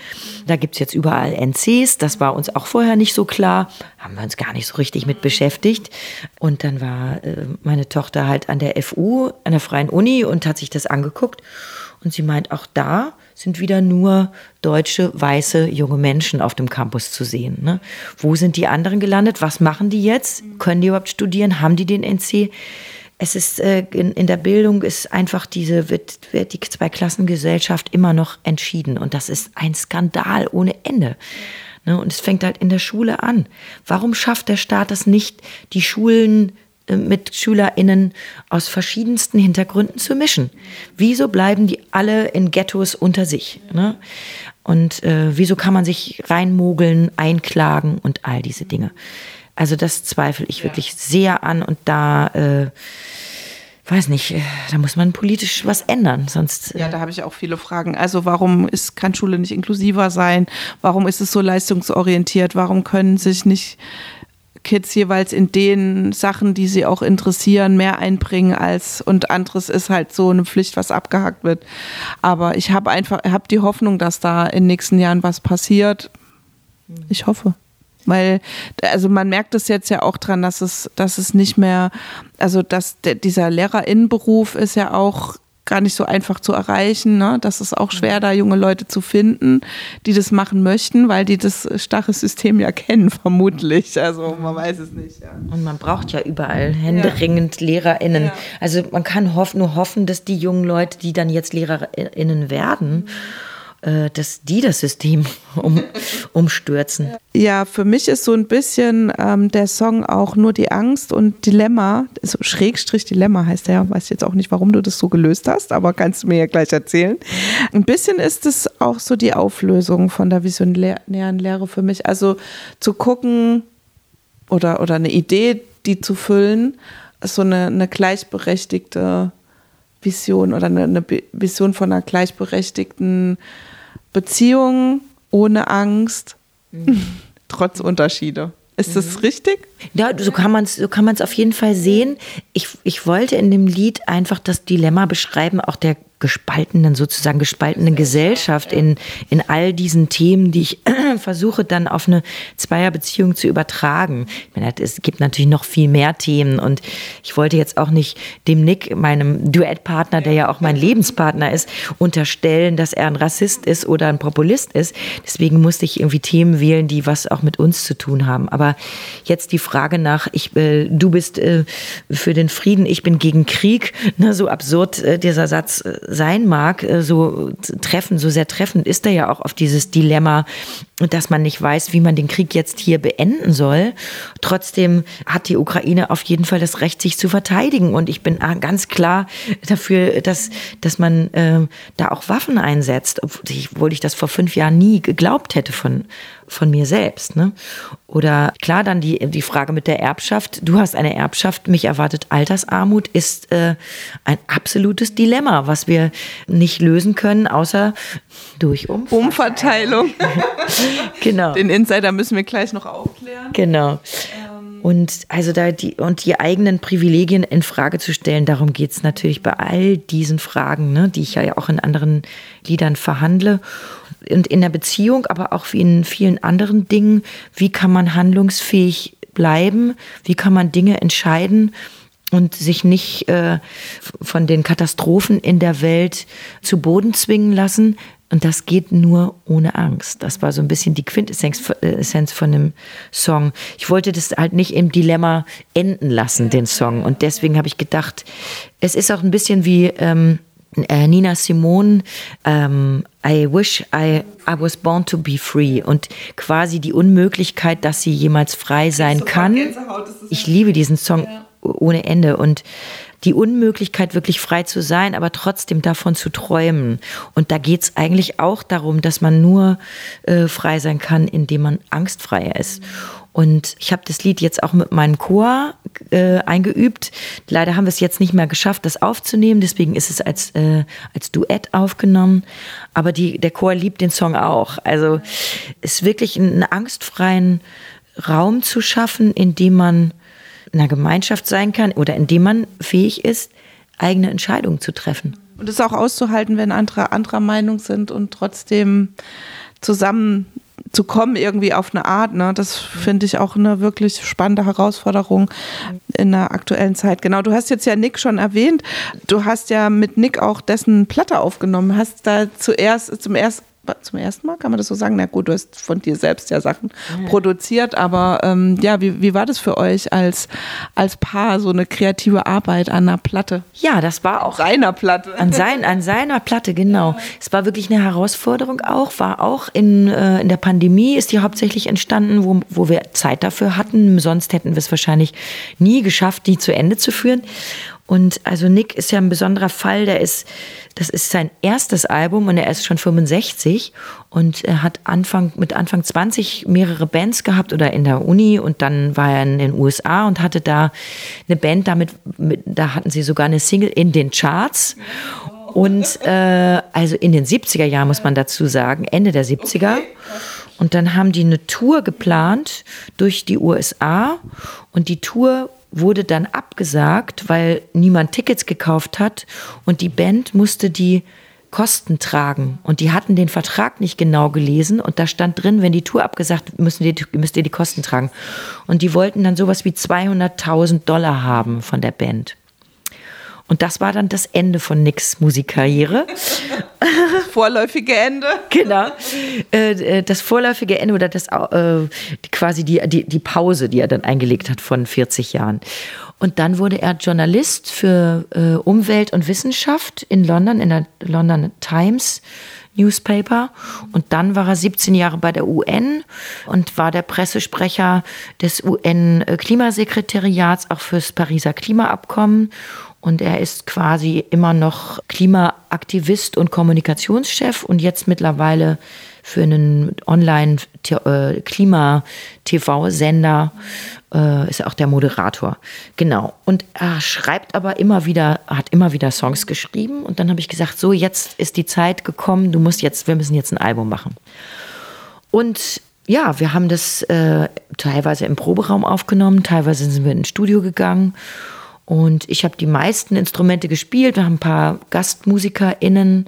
Da gibt es jetzt überall NCs. Das war uns auch vorher nicht so klar. Haben wir uns gar nicht so richtig mit beschäftigt. Und dann war äh, meine Tochter halt an der FU, an der Freien Uni und hat sich das angeguckt. Und sie meint, auch da sind wieder nur deutsche, weiße, junge Menschen auf dem Campus zu sehen. Ne? Wo sind die anderen gelandet? Was machen die jetzt? Können die überhaupt studieren? Haben die den NC? Es ist äh, in, in, der Bildung ist einfach diese wird, wird die Zweiklassengesellschaft immer noch entschieden und das ist ein Skandal ohne Ende. Ne? Und es fängt halt in der Schule an. Warum schafft der Staat das nicht, die Schulen äh, mit SchülerInnen aus verschiedensten Hintergründen zu mischen? Wieso bleiben die alle in Ghettos unter sich? Ne? Und äh, wieso kann man sich reinmogeln, einklagen und all diese Dinge? Also das zweifle ich ja. wirklich sehr an und da äh, weiß nicht, äh, da muss man politisch was ändern, sonst. Äh ja, da habe ich auch viele Fragen. Also warum ist, kann Schule nicht inklusiver sein? Warum ist es so leistungsorientiert? Warum können sich nicht Kids jeweils in den Sachen, die sie auch interessieren, mehr einbringen als und anderes ist halt so eine Pflicht, was abgehakt wird. Aber ich habe einfach, habe die Hoffnung, dass da in den nächsten Jahren was passiert. Ich hoffe. Weil, also man merkt es jetzt ja auch dran, dass es, dass es nicht mehr, also dass der, dieser Lehrerinnenberuf ist ja auch gar nicht so einfach zu erreichen. Ne? Das ist auch schwer, da junge Leute zu finden, die das machen möchten, weil die das starre System ja kennen, vermutlich. Also man weiß es nicht. Ja. Und man braucht ja überall händeringend ja. LehrerInnen. Ja. Also man kann hoff, nur hoffen, dass die jungen Leute, die dann jetzt LehrerInnen werden, mhm dass die das System um, umstürzen. Ja, für mich ist so ein bisschen ähm, der Song auch nur die Angst und Dilemma, so Schrägstrich Dilemma heißt der, weiß jetzt auch nicht, warum du das so gelöst hast, aber kannst du mir ja gleich erzählen. Ein bisschen ist es auch so die Auflösung von der visionären Lehre für mich. Also zu gucken oder, oder eine Idee, die zu füllen, so eine, eine gleichberechtigte Vision oder eine, eine Vision von einer gleichberechtigten Beziehung ohne Angst, mhm. trotz Unterschiede. Ist das mhm. richtig? Ja, so kann man es so kann auf jeden Fall sehen. Ich, ich wollte in dem Lied einfach das Dilemma beschreiben, auch der gespaltenen, sozusagen gespaltenen Gesellschaft in, in all diesen Themen, die ich versuche dann auf eine Zweierbeziehung zu übertragen. Ich meine, es gibt natürlich noch viel mehr Themen und ich wollte jetzt auch nicht dem Nick, meinem Duettpartner, der ja auch mein Lebenspartner ist, unterstellen, dass er ein Rassist ist oder ein Populist ist. Deswegen musste ich irgendwie Themen wählen, die was auch mit uns zu tun haben. Aber jetzt die Frage nach, ich, äh, du bist äh, für den Frieden, ich bin gegen Krieg, ne, so absurd äh, dieser Satz äh, sein mag, äh, so treffend, so sehr treffend ist er ja auch auf dieses Dilemma, dass man nicht weiß, wie man den Krieg jetzt hier beenden soll. Trotzdem hat die Ukraine auf jeden Fall das Recht, sich zu verteidigen. Und ich bin ganz klar dafür, dass, dass man äh, da auch Waffen einsetzt, obwohl ich das vor fünf Jahren nie geglaubt hätte von, von mir selbst. Ne? Oder klar, dann die, die Frage mit der Erbschaft. Du hast eine Erbschaft, mich erwartet Altersarmut, ist äh, ein absolutes Dilemma, was wir nicht lösen können, außer durch Umverteilung. Umverteilung. genau. Den Insider müssen wir gleich noch aufklären. Genau. Und also da die und die eigenen Privilegien in Frage zu stellen, darum geht es natürlich bei all diesen Fragen, ne, die ich ja auch in anderen Liedern verhandle. Und in der Beziehung, aber auch wie in vielen anderen Dingen, wie kann man handlungsfähig bleiben? Wie kann man Dinge entscheiden? und sich nicht äh, von den Katastrophen in der Welt zu Boden zwingen lassen, und das geht nur ohne Angst. Das war so ein bisschen die Quintessenz von dem Song. Ich wollte das halt nicht im Dilemma enden lassen, den Song. Und deswegen habe ich gedacht, es ist auch ein bisschen wie ähm, äh, Nina Simone, ähm, I wish I, I was born to be free. Und quasi die Unmöglichkeit, dass sie jemals frei sein kann. Ich liebe diesen Song ohne Ende. Und die Unmöglichkeit, wirklich frei zu sein, aber trotzdem davon zu träumen. Und da geht es eigentlich auch darum, dass man nur äh, frei sein kann, indem man angstfrei ist. Und ich habe das Lied jetzt auch mit meinem Chor äh, eingeübt. Leider haben wir es jetzt nicht mehr geschafft, das aufzunehmen. Deswegen ist es als, äh, als Duett aufgenommen. Aber die, der Chor liebt den Song auch. Also es ist wirklich einen angstfreien Raum zu schaffen, in dem man einer Gemeinschaft sein kann oder indem man fähig ist, eigene Entscheidungen zu treffen. Und es auch auszuhalten, wenn andere anderer Meinung sind und trotzdem zusammen zu kommen irgendwie auf eine Art. Ne? Das finde ich auch eine wirklich spannende Herausforderung in der aktuellen Zeit. Genau, du hast jetzt ja Nick schon erwähnt. Du hast ja mit Nick auch dessen Platte aufgenommen. Hast da zuerst zum ersten zum ersten Mal, kann man das so sagen? Na gut, du hast von dir selbst ja Sachen ja. produziert, aber ähm, ja, wie, wie war das für euch als, als Paar, so eine kreative Arbeit an einer Platte? Ja, das war auch. Seiner Platte. An, sein, an seiner Platte, genau. Ja. Es war wirklich eine Herausforderung auch, war auch in, äh, in der Pandemie, ist die hauptsächlich entstanden, wo, wo wir Zeit dafür hatten. Sonst hätten wir es wahrscheinlich nie geschafft, die zu Ende zu führen. Und also Nick ist ja ein besonderer Fall, der ist, das ist sein erstes Album und er ist schon 65 und er hat Anfang, mit Anfang 20 mehrere Bands gehabt oder in der Uni und dann war er in den USA und hatte da eine Band, damit, mit, da hatten sie sogar eine Single in den Charts. Und äh, also in den 70er Jahren muss man dazu sagen, Ende der 70er. Und dann haben die eine Tour geplant durch die USA und die Tour wurde dann abgesagt, weil niemand Tickets gekauft hat und die Band musste die Kosten tragen. Und die hatten den Vertrag nicht genau gelesen und da stand drin, wenn die Tour abgesagt, müssen die, müsst ihr die Kosten tragen. Und die wollten dann sowas wie 200.000 Dollar haben von der Band. Und das war dann das Ende von Nicks Musikkarriere. Vorläufige Ende. Genau. Äh, äh, das vorläufige Ende oder das äh, quasi die, die, die Pause, die er dann eingelegt hat von 40 Jahren. Und dann wurde er Journalist für Umwelt und Wissenschaft in London, in der London Times. Newspaper. Und dann war er 17 Jahre bei der UN und war der Pressesprecher des UN-Klimasekretariats auch fürs Pariser Klimaabkommen und er ist quasi immer noch Klimaaktivist und Kommunikationschef und jetzt mittlerweile für einen Online-Klima-TV-Sender äh, ist er auch der Moderator. Genau. Und er schreibt aber immer wieder, hat immer wieder Songs geschrieben. Und dann habe ich gesagt, so jetzt ist die Zeit gekommen, du musst jetzt, wir müssen jetzt ein Album machen. Und ja, wir haben das äh, teilweise im Proberaum aufgenommen, teilweise sind wir ins Studio gegangen. Und ich habe die meisten Instrumente gespielt. Wir haben ein paar GastmusikerInnen,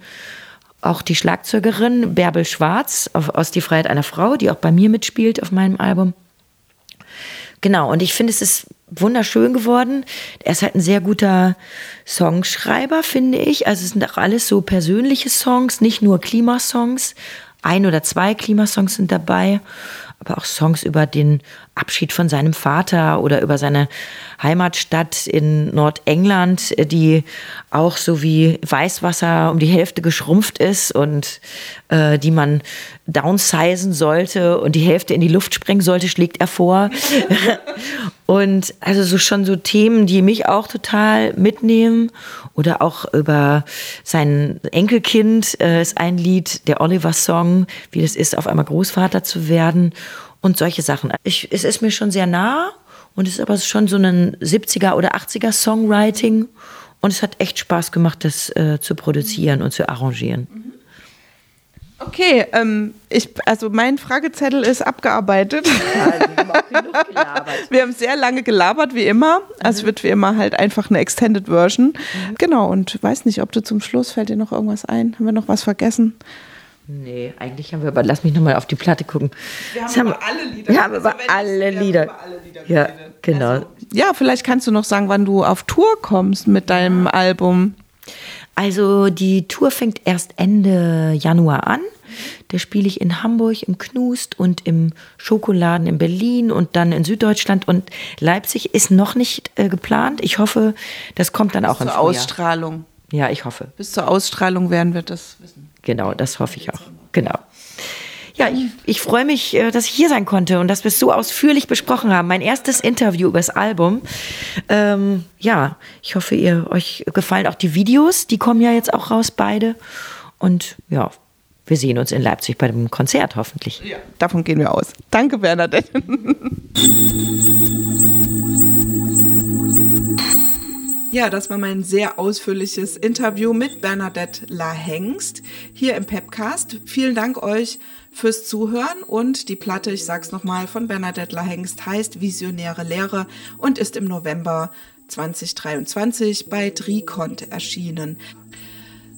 auch die Schlagzeugerin Bärbel Schwarz aus Die Freiheit einer Frau, die auch bei mir mitspielt auf meinem Album. Genau, und ich finde, es ist wunderschön geworden. Er ist halt ein sehr guter Songschreiber, finde ich. Also es sind auch alles so persönliche Songs, nicht nur Klimasongs. Ein oder zwei Klimasongs sind dabei aber auch Songs über den Abschied von seinem Vater oder über seine Heimatstadt in Nordengland, die auch so wie Weißwasser um die Hälfte geschrumpft ist und äh, die man downsizen sollte und die Hälfte in die Luft sprengen sollte, schlägt er vor. und also so schon so Themen, die mich auch total mitnehmen. Oder auch über sein Enkelkind äh, ist ein Lied, der Oliver-Song, wie das ist, auf einmal Großvater zu werden und solche Sachen. Ich, es ist mir schon sehr nah und es ist aber schon so ein 70er oder 80er Songwriting und es hat echt Spaß gemacht, das äh, zu produzieren und zu arrangieren. Okay, ähm, ich, also mein Fragezettel ist abgearbeitet. Ja, wir haben sehr lange gelabert, wie immer. Also mhm. wird wie immer halt einfach eine Extended Version. Mhm. Genau, und weiß nicht, ob du zum Schluss fällt dir noch irgendwas ein? Haben wir noch was vergessen? Nee, eigentlich haben wir aber, lass mich nochmal auf die Platte gucken. Wir haben, haben über alle Lieder. Wir haben über alle Lieder. Über alle Lieder ja, genau. Also, ja, vielleicht kannst du noch sagen, wann du auf Tour kommst mit deinem Album. Also die Tour fängt erst Ende Januar an. Da spiele ich in Hamburg im Knust und im Schokoladen in Berlin und dann in Süddeutschland und Leipzig ist noch nicht äh, geplant. Ich hoffe, das kommt dann auch Bis zur Ausstrahlung. Ja, ich hoffe. Bis zur Ausstrahlung werden wir das wissen. Genau, das hoffe ich auch. Genau. Ja, ich, ich freue mich, äh, dass ich hier sein konnte und dass wir es so ausführlich besprochen haben. Mein erstes Interview über das Album. Ähm, ja, ich hoffe, ihr euch gefallen auch die Videos. Die kommen ja jetzt auch raus, beide. Und ja, wir sehen uns in Leipzig bei dem Konzert hoffentlich. Ja, davon gehen wir aus. Danke, Bernadette. Ja, das war mein sehr ausführliches Interview mit Bernadette Lahengst hier im Pepcast. Vielen Dank euch fürs Zuhören und die Platte, ich sag's nochmal, von Bernadette Lahengst heißt Visionäre Lehre und ist im November 2023 bei Drikont erschienen.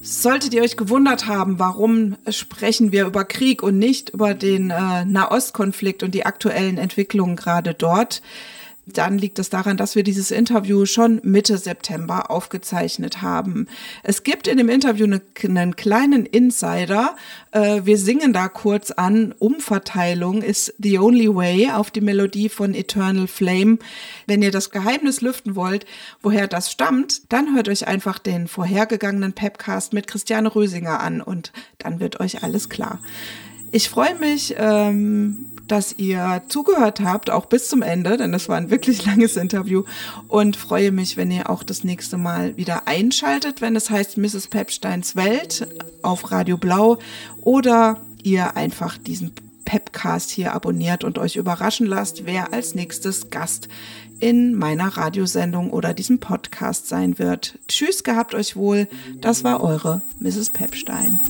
Solltet ihr euch gewundert haben, warum sprechen wir über Krieg und nicht über den äh, Nahostkonflikt und die aktuellen Entwicklungen gerade dort, dann liegt es daran, dass wir dieses Interview schon Mitte September aufgezeichnet haben. Es gibt in dem Interview eine, einen kleinen Insider. Äh, wir singen da kurz an. Umverteilung ist the only way auf die Melodie von Eternal Flame. Wenn ihr das Geheimnis lüften wollt, woher das stammt, dann hört euch einfach den vorhergegangenen Pepcast mit Christiane Rösinger an und dann wird euch alles klar. Ich freue mich, ähm, dass ihr zugehört habt, auch bis zum Ende, denn das war ein wirklich langes Interview und freue mich, wenn ihr auch das nächste Mal wieder einschaltet, wenn es heißt Mrs. Pepsteins Welt auf Radio Blau oder ihr einfach diesen Pepcast hier abonniert und euch überraschen lasst, wer als nächstes Gast in meiner Radiosendung oder diesem Podcast sein wird. Tschüss, gehabt euch wohl. Das war eure Mrs. Pepstein.